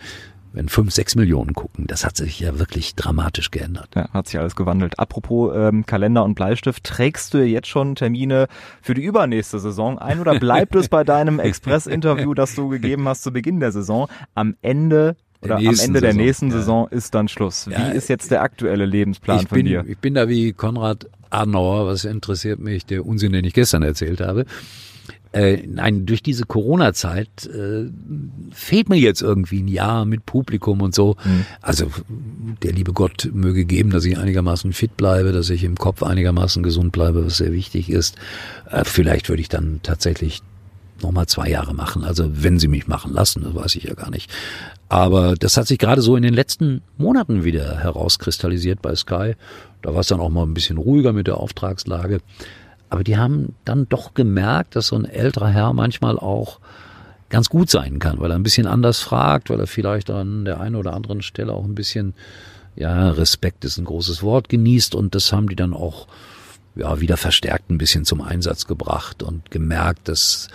S1: wenn fünf, sechs Millionen gucken. Das hat sich ja wirklich dramatisch geändert.
S3: Ja, hat sich alles gewandelt. Apropos ähm, Kalender und Bleistift, trägst du jetzt schon Termine für die übernächste Saison ein oder bleibt es bei deinem Express-Interview, das du gegeben hast zu Beginn der Saison, am Ende oder am Ende Saison. der nächsten Saison ist dann Schluss. Wie ja, ist jetzt der aktuelle Lebensplan von
S1: bin,
S3: dir?
S1: Ich bin da wie Konrad Adenauer, was interessiert mich, der Unsinn, den ich gestern erzählt habe. Äh, nein, durch diese Corona-Zeit äh, fehlt mir jetzt irgendwie ein Jahr mit Publikum und so. Mhm. Also der liebe Gott möge geben, dass ich einigermaßen fit bleibe, dass ich im Kopf einigermaßen gesund bleibe, was sehr wichtig ist. Äh, vielleicht würde ich dann tatsächlich nochmal zwei Jahre machen. Also wenn sie mich machen lassen, das weiß ich ja gar nicht. Aber das hat sich gerade so in den letzten Monaten wieder herauskristallisiert bei Sky. Da war es dann auch mal ein bisschen ruhiger mit der Auftragslage. Aber die haben dann doch gemerkt, dass so ein älterer Herr manchmal auch ganz gut sein kann, weil er ein bisschen anders fragt, weil er vielleicht an der einen oder anderen Stelle auch ein bisschen, ja, Respekt ist ein großes Wort, genießt und das haben die dann auch, ja, wieder verstärkt ein bisschen zum Einsatz gebracht und gemerkt, dass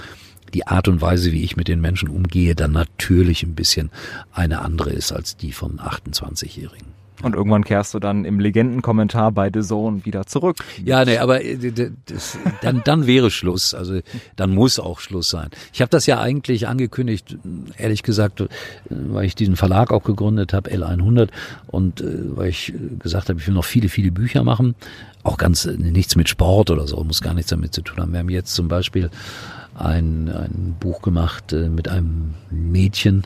S1: die Art und Weise, wie ich mit den Menschen umgehe, dann natürlich ein bisschen eine andere ist als die von 28-Jährigen.
S3: Und irgendwann kehrst du dann im Legendenkommentar bei The Zone wieder zurück.
S1: Ja, nee, aber äh, das, dann, dann wäre Schluss. Also dann muss auch Schluss sein. Ich habe das ja eigentlich angekündigt, ehrlich gesagt, äh, weil ich diesen Verlag auch gegründet habe, L100, und äh, weil ich gesagt habe, ich will noch viele, viele Bücher machen. Auch ganz nichts mit Sport oder so, muss gar nichts damit zu tun haben. Wir haben jetzt zum Beispiel ein, ein Buch gemacht mit einem Mädchen,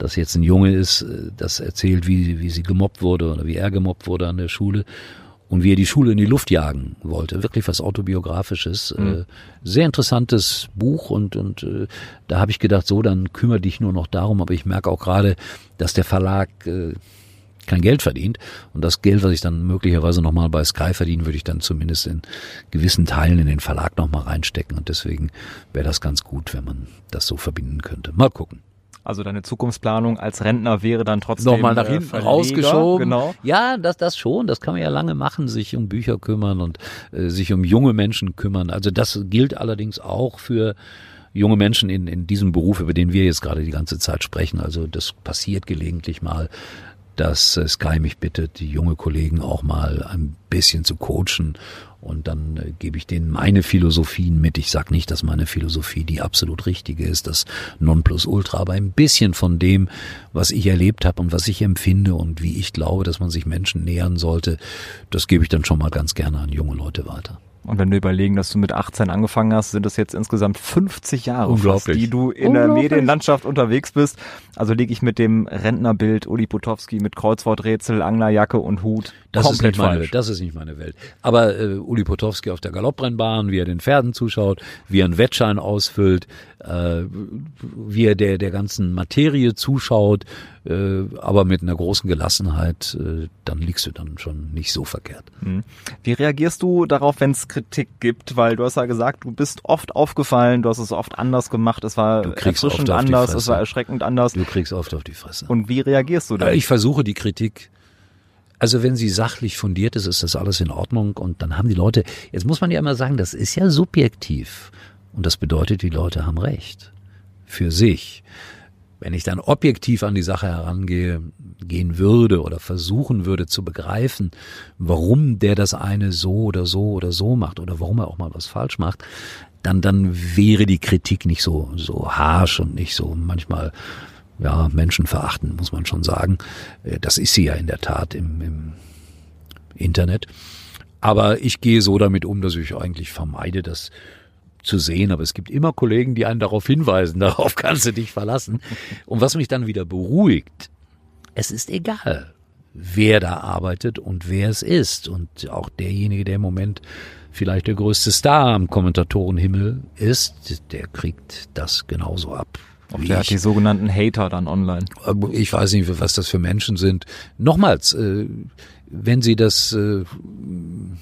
S1: dass jetzt ein Junge ist, äh, das erzählt, wie, wie sie gemobbt wurde oder wie er gemobbt wurde an der Schule und wie er die Schule in die Luft jagen wollte. Wirklich was autobiografisches. Mhm. Äh, sehr interessantes Buch und, und äh, da habe ich gedacht, so, dann kümmere dich nur noch darum. Aber ich merke auch gerade, dass der Verlag kein Geld verdient. Und das Geld, was ich dann möglicherweise nochmal bei Sky verdiene, würde ich dann zumindest in gewissen Teilen in den Verlag nochmal reinstecken. Und deswegen wäre das ganz gut, wenn man das so verbinden könnte. Mal gucken.
S3: Also deine Zukunftsplanung als Rentner wäre dann trotzdem
S1: nochmal nach äh, hinten Verleger, rausgeschoben. Genau. Ja, das das schon, das kann man ja lange machen, sich um Bücher kümmern und äh, sich um junge Menschen kümmern. Also das gilt allerdings auch für junge Menschen in, in diesem Beruf, über den wir jetzt gerade die ganze Zeit sprechen. Also das passiert gelegentlich mal, dass äh, Sky mich bittet, die junge Kollegen auch mal ein bisschen zu coachen und dann äh, gebe ich denen meine Philosophien mit. Ich sage nicht, dass meine Philosophie die absolut richtige ist, das Nonplusultra, aber ein bisschen von dem, was ich erlebt habe und was ich empfinde und wie ich glaube, dass man sich Menschen nähern sollte, das gebe ich dann schon mal ganz gerne an junge Leute weiter.
S3: Und wenn wir überlegen, dass du mit 18 angefangen hast, sind das jetzt insgesamt 50 Jahre, fast, die du in der Medienlandschaft unterwegs bist. Also liege ich mit dem Rentnerbild Uli Potowski mit Kreuzworträtsel, Anglerjacke und Hut
S1: das komplett ist nicht meine Welt. Das ist nicht meine Welt. Aber äh, Uli Potowski auf der Galopprennbahn, wie er den Pferden zuschaut, wie er einen Wettschein ausfüllt, äh, wie er der, der ganzen Materie zuschaut, äh, aber mit einer großen Gelassenheit, äh, dann liegst du dann schon nicht so verkehrt.
S3: Hm. Wie reagierst du darauf, wenn es Kritik gibt? Weil du hast ja gesagt, du bist oft aufgefallen, du hast es oft anders gemacht, es war erfrischend anders, es war erschreckend anders.
S1: Du kriegst oft auf die Fresse.
S3: Und wie reagierst du da?
S1: Ich versuche die Kritik also wenn sie sachlich fundiert ist, ist das alles in Ordnung und dann haben die Leute, jetzt muss man ja immer sagen, das ist ja subjektiv und das bedeutet, die Leute haben recht für sich. Wenn ich dann objektiv an die Sache herangehe, gehen würde oder versuchen würde zu begreifen, warum der das eine so oder so oder so macht oder warum er auch mal was falsch macht, dann, dann wäre die Kritik nicht so, so harsh und nicht so manchmal ja, menschenverachtend, muss man schon sagen. Äh, das ist sie ja in der Tat im, im Internet. Aber ich gehe so damit um, dass ich eigentlich vermeide, das zu sehen. Aber es gibt immer Kollegen, die einen darauf hinweisen, darauf kannst du dich verlassen. Und was mich dann wieder beruhigt, es ist egal, wer da arbeitet und wer es ist. Und auch derjenige, der im Moment vielleicht der größte Star am Kommentatorenhimmel ist, der kriegt das genauso ab.
S3: Und der hat die sogenannten Hater dann online.
S1: Ich weiß nicht, was das für Menschen sind. Nochmals, äh, wenn sie das äh,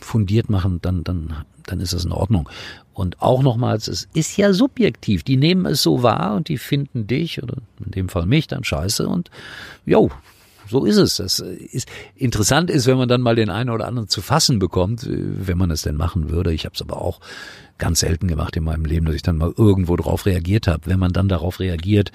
S1: fundiert machen, dann, dann, dann ist das in Ordnung. Und auch nochmals, es ist ja subjektiv. Die nehmen es so wahr und die finden dich oder in dem Fall mich dann scheiße und jo, so ist es. Das ist interessant ist, wenn man dann mal den einen oder anderen zu fassen bekommt, äh, wenn man es denn machen würde. Ich habe es aber auch ganz selten gemacht in meinem Leben, dass ich dann mal irgendwo drauf reagiert habe. Wenn man dann darauf reagiert,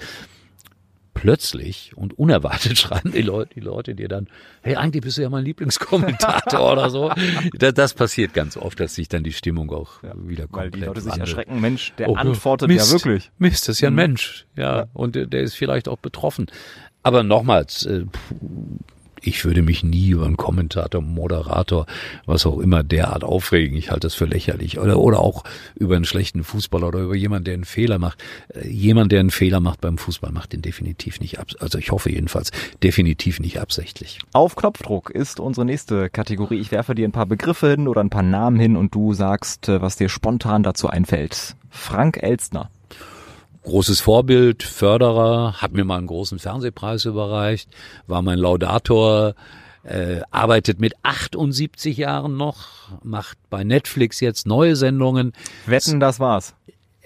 S1: plötzlich und unerwartet schreiben die Leute, die Leute dir dann, hey, eigentlich bist du ja mein Lieblingskommentator oder so. Das, das, passiert ganz oft, dass sich dann die Stimmung auch ja, wieder komplett
S3: Weil die Leute sich wandelt. erschrecken, Mensch, der oh, antwortet Mist, ja wirklich.
S1: Mist, das ist ja ein mhm. Mensch, ja, ja. und der, der ist vielleicht auch betroffen. Aber nochmals, äh, ich würde mich nie über einen Kommentator, Moderator, was auch immer derart aufregen. Ich halte das für lächerlich. Oder, oder auch über einen schlechten Fußballer oder über jemanden, der einen Fehler macht. Äh, jemand, der einen Fehler macht beim Fußball, macht den definitiv nicht ab. Also ich hoffe jedenfalls definitiv nicht absichtlich.
S3: Auf Knopfdruck ist unsere nächste Kategorie. Ich werfe dir ein paar Begriffe hin oder ein paar Namen hin und du sagst, äh, was dir spontan dazu einfällt. Frank Elstner
S1: großes Vorbild, Förderer, hat mir mal einen großen Fernsehpreis überreicht, war mein Laudator, äh, arbeitet mit 78 Jahren noch, macht bei Netflix jetzt neue Sendungen.
S3: Wetten, das war's.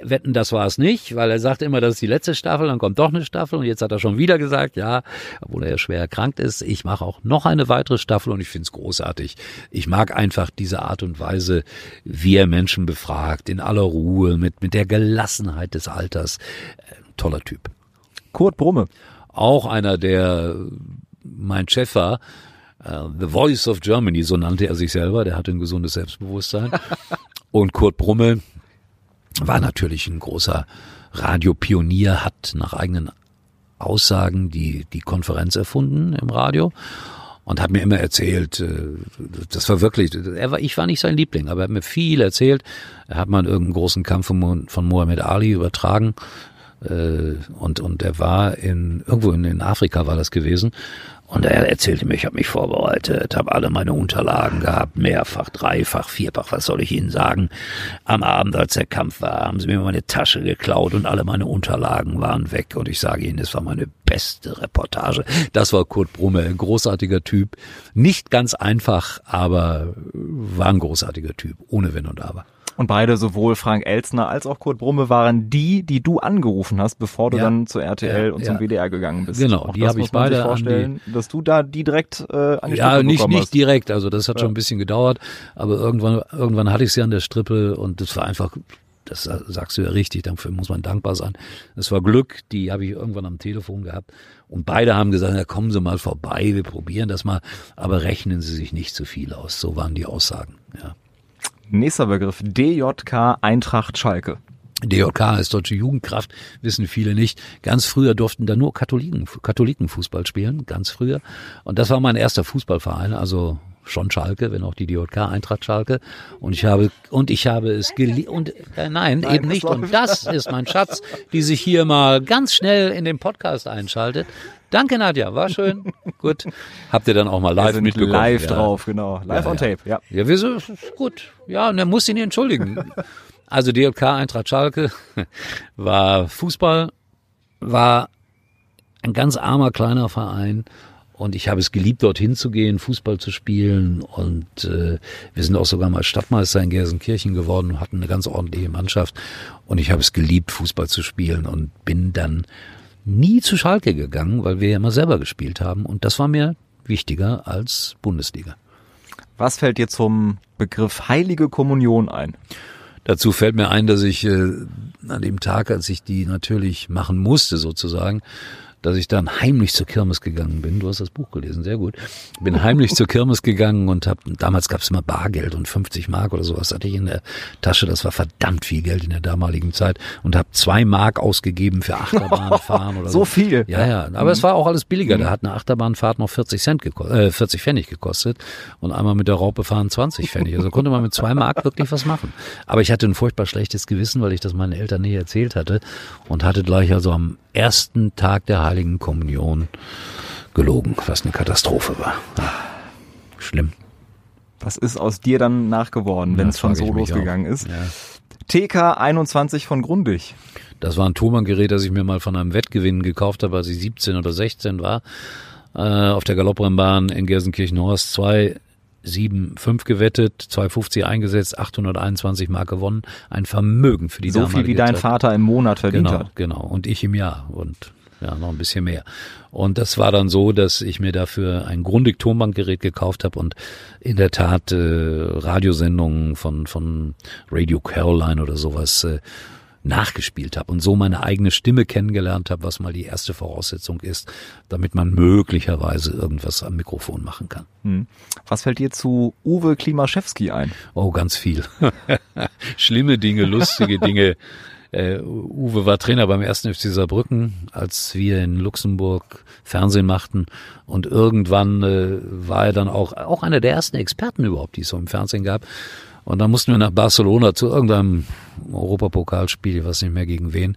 S1: Wetten, das war es nicht, weil er sagt immer, das ist die letzte Staffel, dann kommt doch eine Staffel und jetzt hat er schon wieder gesagt, ja, obwohl er ja schwer erkrankt ist, ich mache auch noch eine weitere Staffel und ich finde es großartig. Ich mag einfach diese Art und Weise, wie er Menschen befragt, in aller Ruhe, mit, mit der Gelassenheit des Alters. Äh, toller Typ.
S3: Kurt Brumme.
S1: Auch einer, der mein Chef war, Uh, The Voice of Germany, so nannte er sich selber, der hatte ein gesundes Selbstbewusstsein. Und Kurt Brumme, war natürlich ein großer Radiopionier, hat nach eigenen Aussagen die, die Konferenz erfunden im Radio und hat mir immer erzählt, äh, das war wirklich, er war, ich war nicht sein Liebling, aber er hat mir viel erzählt. Er hat mal irgendeinen großen Kampf von, von Muhammad Ali übertragen Äh, und, und er war in, irgendwo in, in Afrika war das gewesen. Und er erzählte mir, ich habe mich vorbereitet, habe alle meine Unterlagen gehabt, mehrfach, dreifach, vierfach, was soll ich Ihnen sagen. Am Abend, als der Kampf war, haben sie mir meine Tasche geklaut und alle meine Unterlagen waren weg. Und ich sage Ihnen, es war meine beste Reportage. Das war Kurt Brumme, ein großartiger Typ. Nicht ganz einfach, aber war ein großartiger Typ, ohne Wenn und Aber.
S3: Und beide, sowohl Frank Elzner als auch Kurt Brumme, waren die, die du angerufen hast, bevor du ja. dann zu RTL ja, und zum. WDR gegangen bist.
S1: Genau, auch die habe ich beide
S3: vorstellen, die, dass du da die direkt äh, an die
S1: Ja, nicht nicht direkt, also das hat schon ein bisschen gedauert, aber irgendwann irgendwann hatte ich sie an der Strippe und das war einfach das sagst du ja richtig, dafür muss man dankbar sein. Es war Glück, die habe ich irgendwann am Telefon gehabt. Und beide haben gesagt, ja, kommen Sie mal vorbei, wir probieren das mal, aber rechnen Sie sich nicht zu viel aus. So waren die Aussagen. Ja.
S3: Nächster Begriff, DJK Eintracht Schalke.
S1: DJK ist deutsche Jugendkraft, wissen viele nicht. Ganz früher durften da nur Katholiken, Katholiken Fußball spielen, ganz früher. Und das war mein erster Fußballverein, also schon Schalke, wenn auch die DJK Eintracht Schalke. Und ich habe und ich habe es geliebt und äh, nein, nein, eben nicht. Und das ist mein Schatz, die sich hier mal ganz schnell in den Podcast einschaltet. Danke, Nadja. War schön. gut. Habt ihr dann auch mal live wir mitbekommen?
S3: Live ja. drauf, genau. Live ja, on
S1: ja.
S3: tape, ja.
S1: Ja, wir sind gut. Ja, und er muss ihn entschuldigen. Also DLK Eintracht Schalke war Fußball, war ein ganz armer kleiner Verein. Und ich habe es geliebt, dorthin zu gehen, Fußball zu spielen. Und äh, wir sind auch sogar mal Stadtmeister in Gelsenkirchen geworden, hatten eine ganz ordentliche Mannschaft. Und ich habe es geliebt, Fußball zu spielen und bin dann nie zu Schalke gegangen, weil wir ja immer selber gespielt haben. Und das war mir wichtiger als Bundesliga.
S3: Was fällt dir zum Begriff Heilige Kommunion ein?
S1: Dazu fällt mir ein, dass ich äh, an dem Tag, als ich die natürlich machen musste, sozusagen, dass ich dann heimlich zur Kirmes gegangen bin. Du hast das Buch gelesen, sehr gut. Bin heimlich zur Kirmes gegangen und habe, damals gab es immer Bargeld und 50 Mark oder sowas hatte ich in der Tasche. Das war verdammt viel Geld in der damaligen Zeit und habe zwei Mark ausgegeben für Achterbahnfahren oder so.
S3: So viel?
S1: Ja, ja. Aber mhm. es war auch alles billiger. Mhm. Da hat eine Achterbahnfahrt noch 40 Cent gekostet, äh, 40 Pfennig gekostet und einmal mit der Raupe fahren 20 Pfennig. Also konnte man mit zwei Mark wirklich was machen. Aber ich hatte ein furchtbar schlechtes Gewissen, weil ich das meinen Eltern nie erzählt hatte und hatte gleich also am ersten Tag der Heiligen Kommunion gelogen, was eine Katastrophe war. Schlimm.
S3: Was ist aus dir dann nachgeworden, wenn es schon so losgegangen auch. ist? Ja. TK 21 von Grundig.
S1: Das war ein Thomann-Gerät, das ich mir mal von einem Wettgewinn gekauft habe, als ich 17 oder 16 war. Äh, auf der Galopprennbahn in Gelsenkirchen-Horst. Zwei 7,5 gewettet, 2,50 eingesetzt, 821 Mark gewonnen. Ein Vermögen für die
S3: So viel wie dein Zeit. Vater im Monat verdient
S1: genau,
S3: hat.
S1: Genau, und ich im Jahr und ja, noch ein bisschen mehr. Und das war dann so, dass ich mir dafür ein grundig Tonbandgerät gekauft habe und in der Tat äh, Radiosendungen von, von Radio Caroline oder sowas äh, nachgespielt habe und so meine eigene Stimme kennengelernt habe, was mal die erste Voraussetzung ist, damit man möglicherweise irgendwas am Mikrofon machen kann. Hm.
S3: Was fällt dir zu Uwe Klimaschewski ein?
S1: Oh, ganz viel. Schlimme Dinge, lustige Dinge. Uh, Uwe war Trainer beim ersten FC Saarbrücken, als wir in Luxemburg Fernsehen machten. Und irgendwann äh, war er dann auch, auch einer der ersten Experten überhaupt, die es so im Fernsehen gab. Und dann mussten wir nach Barcelona zu irgendeinem Europapokalspiel, ich weiß nicht mehr gegen wen.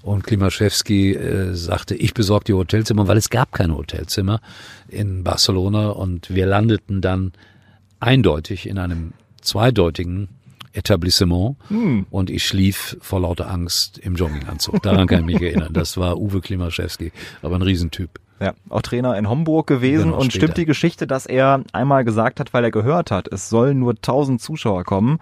S1: Und Klimaschewski äh, sagte, ich besorge die Hotelzimmer, weil es gab keine Hotelzimmer in Barcelona. Und wir landeten dann eindeutig in einem zweideutigen Etablissement hm. und ich schlief vor lauter Angst im Jogginganzug. Daran kann ich mich erinnern. Das war Uwe Klimaschewski, aber ein Riesentyp.
S3: Ja, auch Trainer in Homburg gewesen genau, und stimmt die Geschichte, dass er einmal gesagt hat, weil er gehört hat, es sollen nur 1000 Zuschauer kommen,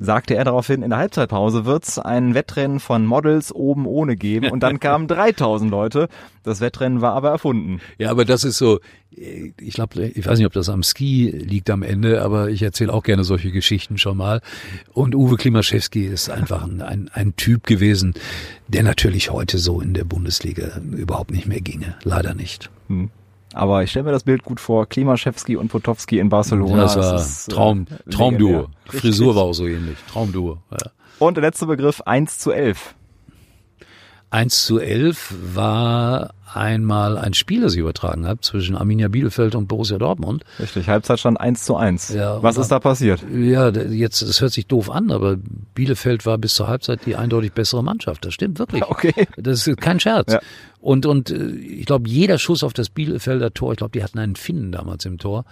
S3: sagte er daraufhin, in der Halbzeitpause wird's ein Wettrennen von Models oben ohne geben und dann kamen 3000 Leute. Das Wettrennen war aber erfunden.
S1: Ja, aber das ist so, ich glaube, ich weiß nicht, ob das am Ski liegt am Ende, aber ich erzähle auch gerne solche Geschichten schon mal. Und Uwe Klimaschewski ist einfach ein, ein, ein Typ gewesen, der natürlich heute so in der Bundesliga überhaupt nicht mehr ginge. Leider nicht. Hm.
S3: Aber ich stelle mir das Bild gut vor, Klimaschewski und Potowski in Barcelona.
S1: Das war das ist, Traum, äh, Traumduo. Frisur war auch so ähnlich. Traumduo. Ja.
S3: Und der letzte Begriff, 1 zu 11.
S1: 1 zu 11 war einmal ein Spiel, das ich übertragen habe, zwischen Arminia Bielefeld und Borussia Dortmund.
S3: Richtig, Halbzeitstand 1 zu 1. Ja, Was ist da passiert?
S1: Ja, jetzt, es hört sich doof an, aber Bielefeld war bis zur Halbzeit die eindeutig bessere Mannschaft. Das stimmt wirklich.
S3: Okay.
S1: Das ist kein Scherz. Ja. Und, und äh, ich glaube, jeder Schuss auf das Bielefelder Tor, ich glaube, die hatten einen Finnen damals im Tor,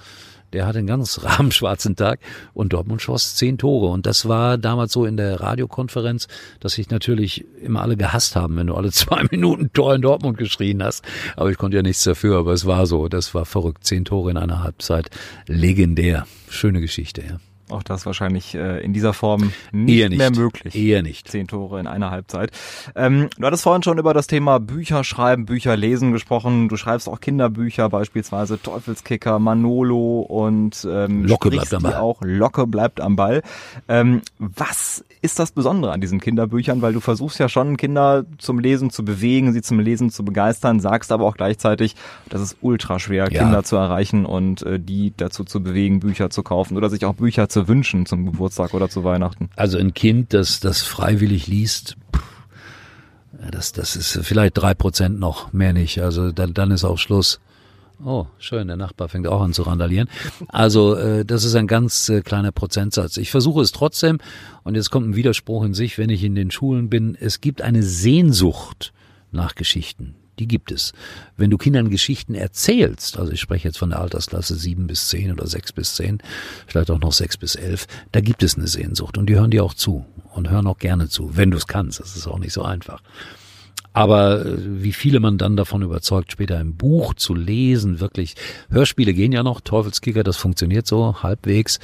S1: der hatte einen ganz rahmenschwarzen Tag und Dortmund schoss zehn Tore. Und das war damals so in der Radiokonferenz, dass sich natürlich immer alle gehasst haben, wenn du alle zwei Minuten Tor in Dortmund geschrien hast. Aber ich konnte ja nichts dafür, aber es war so. Das war verrückt. Zehn Tore in einer Halbzeit. Legendär. Schöne Geschichte, ja.
S3: Auch das wahrscheinlich äh, in dieser Form nicht, nicht, mehr möglich.
S1: Eher nicht.
S3: Zehn Tore in einer Halbzeit. Ähm, du hattest vorhin schon über das Thema Bücher schreiben, Bücher lesen gesprochen. Du schreibst auch Kinderbücher, beispielsweise Teufelskicker, Manolo und ähm,
S1: Locke bleibt am Ball.
S3: auch. Locke bleibt am Ball. Ähm, was ist das Besondere an diesen Kinderbüchern? Weil du versuchst ja schon, Kinder zum Lesen zu bewegen, sie zum Lesen zu begeistern, sagst aber auch gleichzeitig, das ist ultra schwer, ja. Kinder zu erreichen und äh, die dazu zu bewegen, Bücher zu kaufen oder sich auch Bücher zu wünschen zum Geburtstag oder zu Weihnachten.
S1: Also ein Kind, das das freiwillig liest, das, das ist vielleicht drei Prozent noch, mehr nicht. Also dann, dann ist auch Schluss. Oh, schön, der Nachbar fängt auch an zu randalieren. Also äh, das ist ein ganz äh, kleiner Prozentsatz. Ich versuche es trotzdem, und jetzt kommt ein Widerspruch in sich, wenn ich in den Schulen bin. Es gibt eine Sehnsucht nach Geschichten. Die gibt es. Wenn du Kindern Geschichten erzählst, also ich spreche jetzt von der Altersklasse sieben bis zehn oder sechs bis zehn, vielleicht auch noch sechs bis elf, da gibt es eine Sehnsucht und die hören dir auch zu und hören auch gerne zu, wenn du es kannst. Das ist auch nicht so einfach. Aber äh, wie viele man dann davon überzeugt, später ein Buch zu lesen, wirklich. Hörspiele gehen ja noch, Teufelskicker, das funktioniert so halbwegs.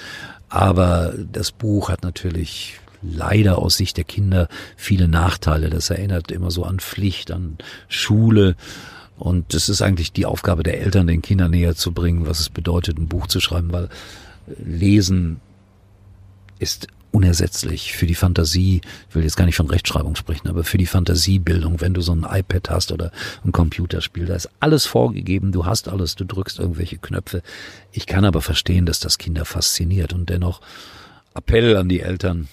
S1: Aber das Buch hat natürlich leider aus Sicht der Kinder viele Nachteile. Das erinnert immer so an Pflicht, an Schule. Und es ist eigentlich die Aufgabe der Eltern, den Kindern näher zu bringen, was es bedeutet, ein Buch zu schreiben, weil Lesen ist unersetzlich für die Fantasie, ich will jetzt gar nicht von Rechtschreibung sprechen, aber für die Fantasiebildung, wenn du so ein iPad hast oder ein Computerspiel, da ist alles vorgegeben, du hast alles, du drückst irgendwelche Knöpfe. Ich kann aber verstehen, dass das Kinder fasziniert und dennoch Appell an die Eltern,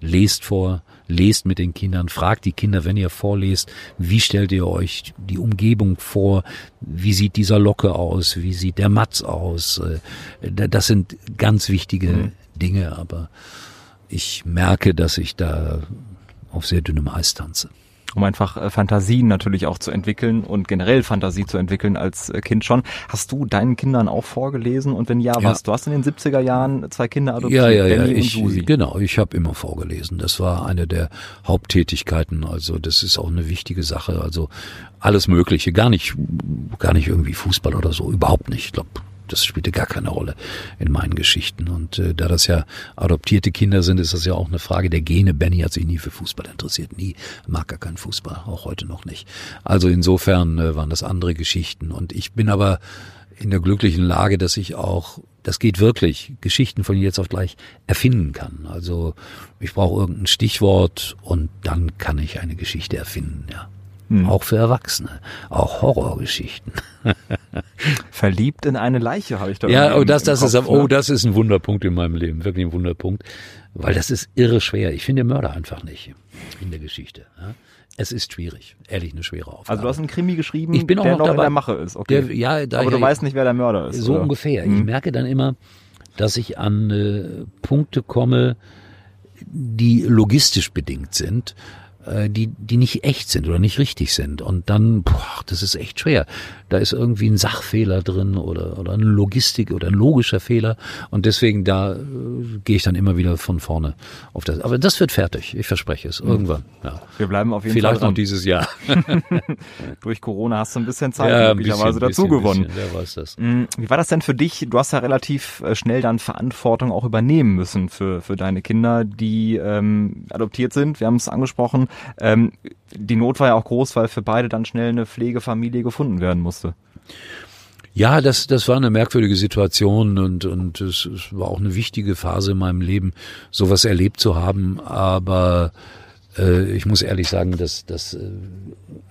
S1: lest vor, lest mit den Kindern, fragt die Kinder, wenn ihr vorlest, wie stellt ihr euch die Umgebung vor, wie sieht dieser Locke aus, wie sieht der Matz aus. Äh, das sind ganz wichtige mhm. Dinge, aber ich merke, dass ich da auf sehr dünnem Eis tanze
S3: um einfach äh, Fantasien natürlich auch zu entwickeln und generell Fantasie zu entwickeln als äh, Kind schon. Hast du deinen Kindern auch vorgelesen und wenn ja, ja. was? Du hast in den 70er Jahren zwei Kinder adoptiert,
S1: ja, ja, ja. Danny ich, Susi. Genau, ich habe immer vorgelesen. Das war eine der Haupttätigkeiten. Also das ist auch eine wichtige Sache. Also alles Mögliche, gar nicht, gar nicht irgendwie Fußball oder so, überhaupt nicht. Ich glaube, das spielte gar keine Rolle in meinen Geschichten. Und äh, da das ja adoptierte Kinder sind, ist das ja auch eine Frage der Gene. Benny hat sich nie für Fußball interessiert, nie, mag gar keinen Fußball, auch heute noch nicht. Also insofern äh, waren das andere Geschichten. Und ich bin aber in der glücklichen Lage, dass ich auch, das geht wirklich, Geschichten von jetzt auf gleich erfinden kann. Also ich brauche irgendein Stichwort und dann kann ich eine Geschichte erfinden, ja. Hm. Auch für Erwachsene. Auch Horrorgeschichten.
S3: Verliebt in eine Leiche habe ich da.
S1: Ja, oh, das, das Kopf, ist, oh, ne? das ist ein Wunderpunkt in meinem Leben. Wirklich ein Wunderpunkt. Weil das ist irre schwer. Ich finde Mörder einfach nicht in der Geschichte. Es ist schwierig, ehrlich eine schwere Aufgabe.
S3: Also du hast einen Krimi geschrieben,
S1: ich bin auch
S3: der
S1: noch, noch
S3: dabei, in der Mache ist. Okay. Der,
S1: ja, da,
S3: Aber du ja, weißt nicht, wer der Mörder ist.
S1: So
S3: oder?
S1: ungefähr. Hm. Ich merke dann immer, dass ich an äh, Punkte komme, die logistisch bedingt sind die, die nicht echt sind oder nicht richtig sind. Und dann, boah, das ist echt schwer. Da ist irgendwie ein Sachfehler drin oder, oder eine Logistik oder ein logischer Fehler. Und deswegen da äh, gehe ich dann immer wieder von vorne auf das. Aber das wird fertig, ich verspreche es. Irgendwann. Ja.
S3: Wir bleiben auf jeden
S1: Vielleicht
S3: Fall.
S1: Vielleicht noch dieses Jahr.
S3: Durch Corona hast du ein bisschen Zeit ja, möglicherweise dazu gewonnen.
S1: Wer weiß das.
S3: Mm, wie war das denn für dich? Du hast ja relativ äh, schnell dann Verantwortung auch übernehmen müssen für, für deine Kinder, die ähm, adoptiert sind. Wir haben es angesprochen. Ähm, die Not war ja auch groß, weil für beide dann schnell eine Pflegefamilie gefunden werden musste.
S1: Ja, das, das war eine merkwürdige Situation und, und es, es war auch eine wichtige Phase in meinem Leben, sowas erlebt zu haben. Aber äh, ich muss ehrlich sagen, dass das äh,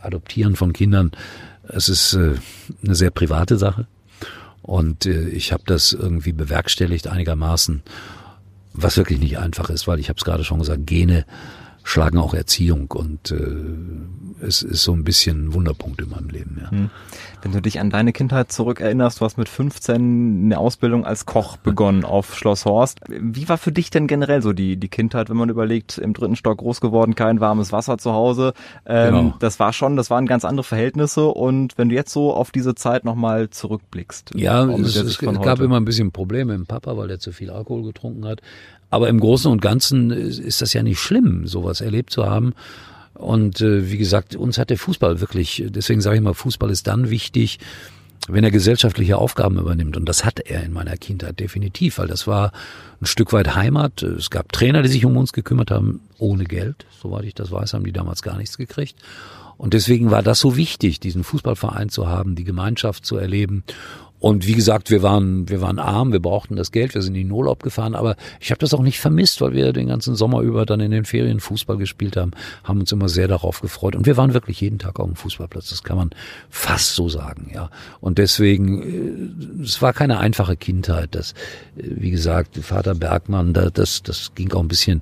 S1: Adoptieren von Kindern, es ist äh, eine sehr private Sache. Und äh, ich habe das irgendwie bewerkstelligt einigermaßen, was wirklich nicht einfach ist, weil ich habe es gerade schon gesagt, Gene schlagen auch Erziehung und äh, es ist so ein bisschen ein Wunderpunkt in meinem Leben. Ja. Hm.
S3: Wenn du dich an deine Kindheit zurückerinnerst, du hast mit 15 eine Ausbildung als Koch begonnen auf Schloss Horst. Wie war für dich denn generell so die, die Kindheit, wenn man überlegt, im dritten Stock groß geworden, kein warmes Wasser zu Hause? Ähm, genau. Das war schon, das waren ganz andere Verhältnisse und wenn du jetzt so auf diese Zeit nochmal zurückblickst.
S1: Ja, es, es gab immer ein bisschen Probleme mit dem Papa, weil er zu viel Alkohol getrunken hat. Aber im Großen und Ganzen ist das ja nicht schlimm, sowas erlebt zu haben. Und äh, wie gesagt, uns hat der Fußball wirklich, deswegen sage ich mal, Fußball ist dann wichtig, wenn er gesellschaftliche Aufgaben übernimmt. Und das hat er in meiner Kindheit definitiv, weil das war ein Stück weit Heimat. Es gab Trainer, die sich um uns gekümmert haben, ohne Geld. Soweit ich das weiß, haben die damals gar nichts gekriegt. Und deswegen war das so wichtig, diesen Fußballverein zu haben, die Gemeinschaft zu erleben. Und wie gesagt, wir waren, wir waren arm, wir brauchten das Geld, wir sind in den Urlaub gefahren, aber ich habe das auch nicht vermisst, weil wir den ganzen Sommer über dann in den Ferien Fußball gespielt haben, haben uns immer sehr darauf gefreut. Und wir waren wirklich jeden Tag auf dem Fußballplatz, das kann man fast so sagen, ja. Und deswegen, äh, es war keine einfache Kindheit. Das, äh, wie gesagt, Vater Bergmann, das, das ging auch ein bisschen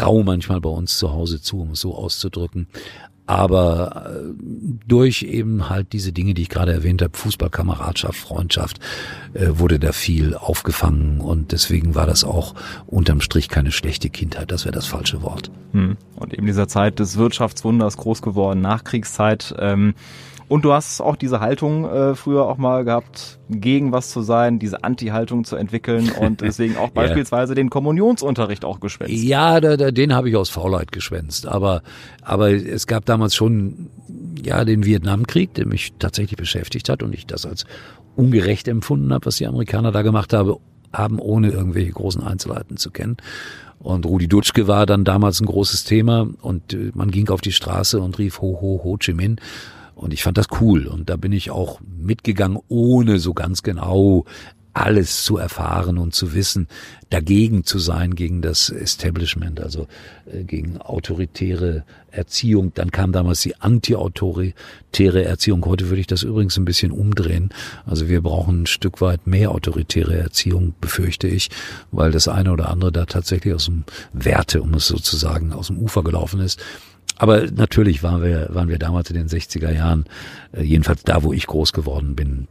S1: rau manchmal bei uns zu Hause zu, um es so auszudrücken. Aber äh, durch eben halt diese Dinge, die ich gerade erwähnt habe, Fußballkameradschaft, Freundschaft, äh, wurde da viel aufgefangen und deswegen war das auch unterm Strich keine schlechte Kindheit, das wäre das falsche Wort.
S3: Hm. Und eben dieser Zeit des Wirtschaftswunders groß geworden, Nachkriegszeit. Ähm und du hast auch diese Haltung äh, früher auch mal gehabt, gegen was zu sein, diese Anti-Haltung zu entwickeln und deswegen auch beispielsweise ja. den Kommunionsunterricht auch geschwänzt.
S1: Ja, da, da, den habe ich aus Faulheit geschwänzt. Aber, aber es gab damals schon ja den Vietnamkrieg, der mich tatsächlich beschäftigt hat und ich das als ungerecht empfunden habe, was die Amerikaner da gemacht haben, haben ohne irgendwelche großen Einzelheiten zu kennen. Und Rudi Dutschke war dann damals ein großes Thema und äh, man ging auf die Straße und rief Ho Ho Ho Chi Minh und ich fand das cool. Und da bin ich auch mitgegangen, ohne so ganz genau alles zu erfahren und zu wissen, dagegen zu sein, gegen das Establishment, also äh, gegen autoritäre Erziehung. Dann kam damals die anti-autoritäre Erziehung. Heute würde ich das übrigens ein bisschen umdrehen. Also wir brauchen ein Stück weit mehr autoritäre Erziehung, befürchte ich, weil das eine oder andere da tatsächlich aus dem Werte, um es sozusagen, aus dem Ufer gelaufen ist. Aber natürlich waren wir, waren wir damals in den 60er Jahren, äh, jedenfalls da, wo ich groß geworden bin,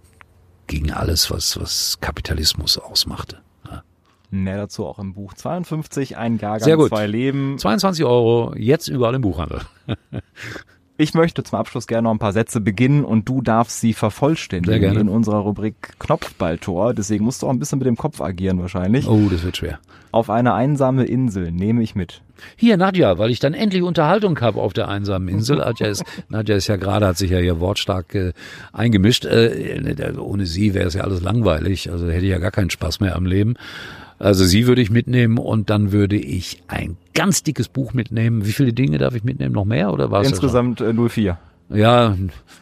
S1: gegen alles, was, was Kapitalismus ausmachte. Ja.
S3: Mehr dazu auch im Buch 52, ein Jahrgang, zwei Leben.
S1: 22 Euro, jetzt überall im Buchhandel.
S3: Ich möchte zum Abschluss gerne noch ein paar Sätze beginnen und du darfst sie vervollständigen in unserer Rubrik Knopfballtor. Deswegen musst du auch ein bisschen mit dem Kopf agieren wahrscheinlich.
S1: Oh, das wird schwer.
S3: Auf eine einsame Insel nehme ich mit.
S1: Hier, Nadja, weil ich dann endlich Unterhaltung habe auf der einsamen Insel. Nadja ist, Nadja ist ja gerade, hat sich ja hier wortstark äh, eingemischt. Äh, ohne sie wäre es ja alles langweilig. Also hätte ich ja gar keinen Spaß mehr am Leben. Also sie würde ich mitnehmen und dann würde ich ein ganz dickes Buch mitnehmen. Wie viele Dinge darf ich mitnehmen? Noch mehr oder was?
S3: Insgesamt äh, 04.
S1: Ja,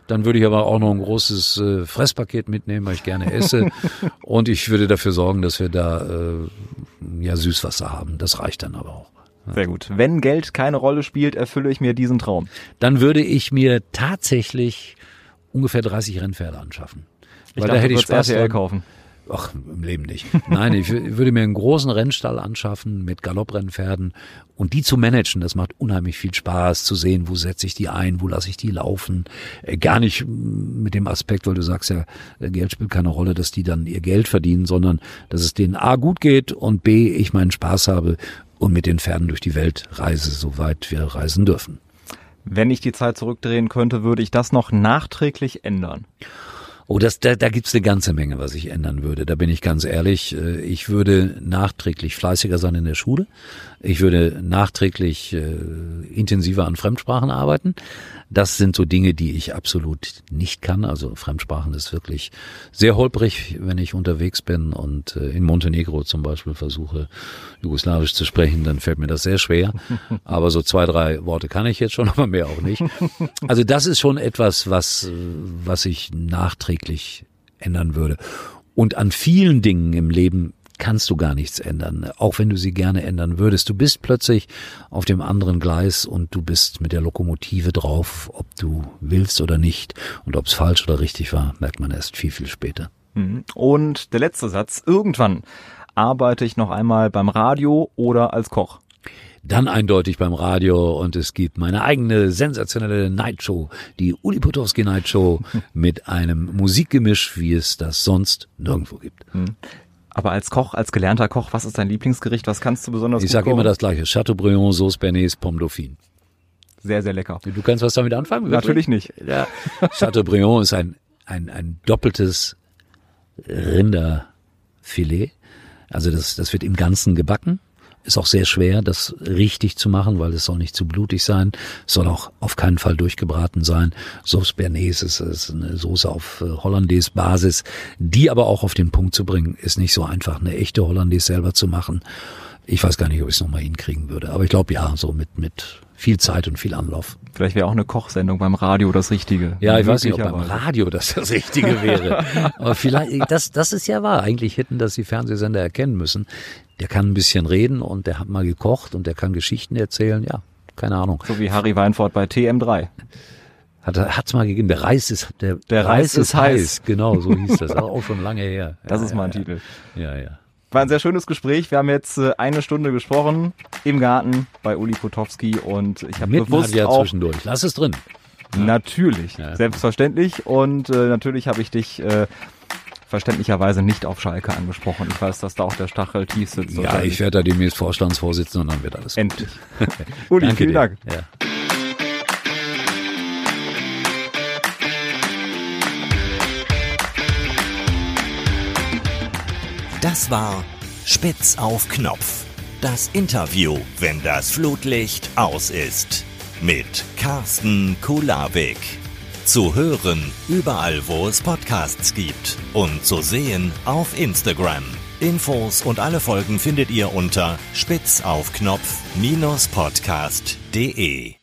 S1: dann würde ich aber auch noch ein großes äh, Fresspaket mitnehmen, weil ich gerne esse. und ich würde dafür sorgen, dass wir da äh, ja Süßwasser haben. Das reicht dann aber auch.
S3: Sehr gut. Wenn Geld keine Rolle spielt, erfülle ich mir diesen Traum.
S1: Dann würde ich mir tatsächlich ungefähr 30 Rennpferde anschaffen.
S3: Ich Weil dachte, da hätte ich Spaß RTL kaufen.
S1: Ach, im Leben nicht. Nein, ich würde mir einen großen Rennstall anschaffen mit Galopprennpferden und die zu managen. Das macht unheimlich viel Spaß zu sehen, wo setze ich die ein, wo lasse ich die laufen. Äh, gar nicht mit dem Aspekt, weil du sagst ja, äh, Geld spielt keine Rolle, dass die dann ihr Geld verdienen, sondern dass es denen A gut geht und B, ich meinen Spaß habe und mit den Pferden durch die Welt reise, soweit wir reisen dürfen.
S3: Wenn ich die Zeit zurückdrehen könnte, würde ich das noch nachträglich ändern.
S1: Oh, das, da, da gibt's eine ganze Menge, was ich ändern würde. Da bin ich ganz ehrlich. Äh, ich würde nachträglich fleißiger sein in der Schule. Ich würde nachträglich äh, intensiver an Fremdsprachen arbeiten. Das sind so Dinge, die ich absolut nicht kann. Also Fremdsprachen ist wirklich sehr holprig, wenn ich unterwegs bin und äh, in Montenegro zum Beispiel versuche, Jugoslawisch zu sprechen, dann fällt mir das sehr schwer. Aber so zwei, drei Worte kann ich jetzt schon, aber mehr auch nicht. Also das ist schon etwas, was, was ich nachträglich ändern würde. Und an vielen Dingen im Leben kannst du gar nichts ändern, auch wenn du sie gerne ändern würdest. Du bist plötzlich auf dem anderen Gleis und du bist mit der Lokomotive drauf, ob du willst oder nicht. Und ob es falsch oder richtig war, merkt man erst viel, viel später.
S3: Mhm. Und der letzte Satz, irgendwann arbeite ich noch einmal beim Radio oder als Koch.
S1: dann eindeutig beim Radio und es gibt meine eigene sensationelle Nightshow, die Uli Potowski Nightshow mit einem Musikgemisch, wie es das sonst nirgendwo gibt.
S3: Aber als Koch, als gelernter Koch, was ist dein Lieblingsgericht? Was kannst du besonders
S1: Ich sage immer das gleiche. Chateaubriand, Sauce Bernays, Pomme Dauphine.
S3: Sehr, sehr lecker.
S1: Du kannst was damit anfangen?
S3: Wirklich? Natürlich nicht.
S1: Ja. Chateaubriand ist ein, ein, ein doppeltes Rinderfilet. Also das, das wird im Ganzen gebacken. Ist auch sehr schwer, das richtig zu machen, weil es soll nicht zu blutig sein, soll auch auf keinen Fall durchgebraten sein. Sauce Bernays ist, ist eine Soße auf äh, Hollandaise-Basis, die aber auch auf den Punkt zu bringen, ist nicht so einfach, eine echte Hollandaise selber zu machen. Ich weiß gar nicht, ob ich es nochmal hinkriegen würde, aber ich glaube ja, so mit, mit viel Zeit und viel Anlauf.
S3: Vielleicht wäre auch eine Kochsendung beim Radio das Richtige.
S1: Ja, ich weiß nicht, ob beim Radio das das Richtige wäre. Aber vielleicht, das, das ist ja wahr. Eigentlich hätten das die Fernsehsender erkennen müssen. Der kann ein bisschen reden und der hat mal gekocht und der kann Geschichten erzählen. Ja, keine Ahnung.
S3: So wie Harry Weinfurt bei TM3.
S1: Hat es mal gegeben. Der Reis ist der, der Reis, Reis ist heiß. heiß. Genau, so hieß das. auch schon lange her.
S3: Das ja, ist mal ein ja, Titel.
S1: Ja, ja.
S3: War ein sehr schönes Gespräch. Wir haben jetzt äh, eine Stunde gesprochen im Garten bei Uli Potowski und ich habe bewusst
S1: ja
S3: auch
S1: zwischendurch. Lass es drin.
S3: Natürlich, ja. selbstverständlich und äh, natürlich habe ich dich äh, verständlicherweise nicht auf Schalke angesprochen. Ich weiß, dass da auch der Stachel tief sitzt.
S1: Ja, ich werde da demnächst Vorstandsvorsitzender und dann wird alles
S3: Endlich. Uli, Danke vielen dir. Dank. Ja.
S2: Das war Spitz auf Knopf. Das Interview, wenn das Flutlicht aus ist. Mit Carsten Kulawik. Zu hören überall, wo es Podcasts gibt. Und zu sehen auf Instagram. Infos und alle Folgen findet ihr unter spitzaufknopf-podcast.de.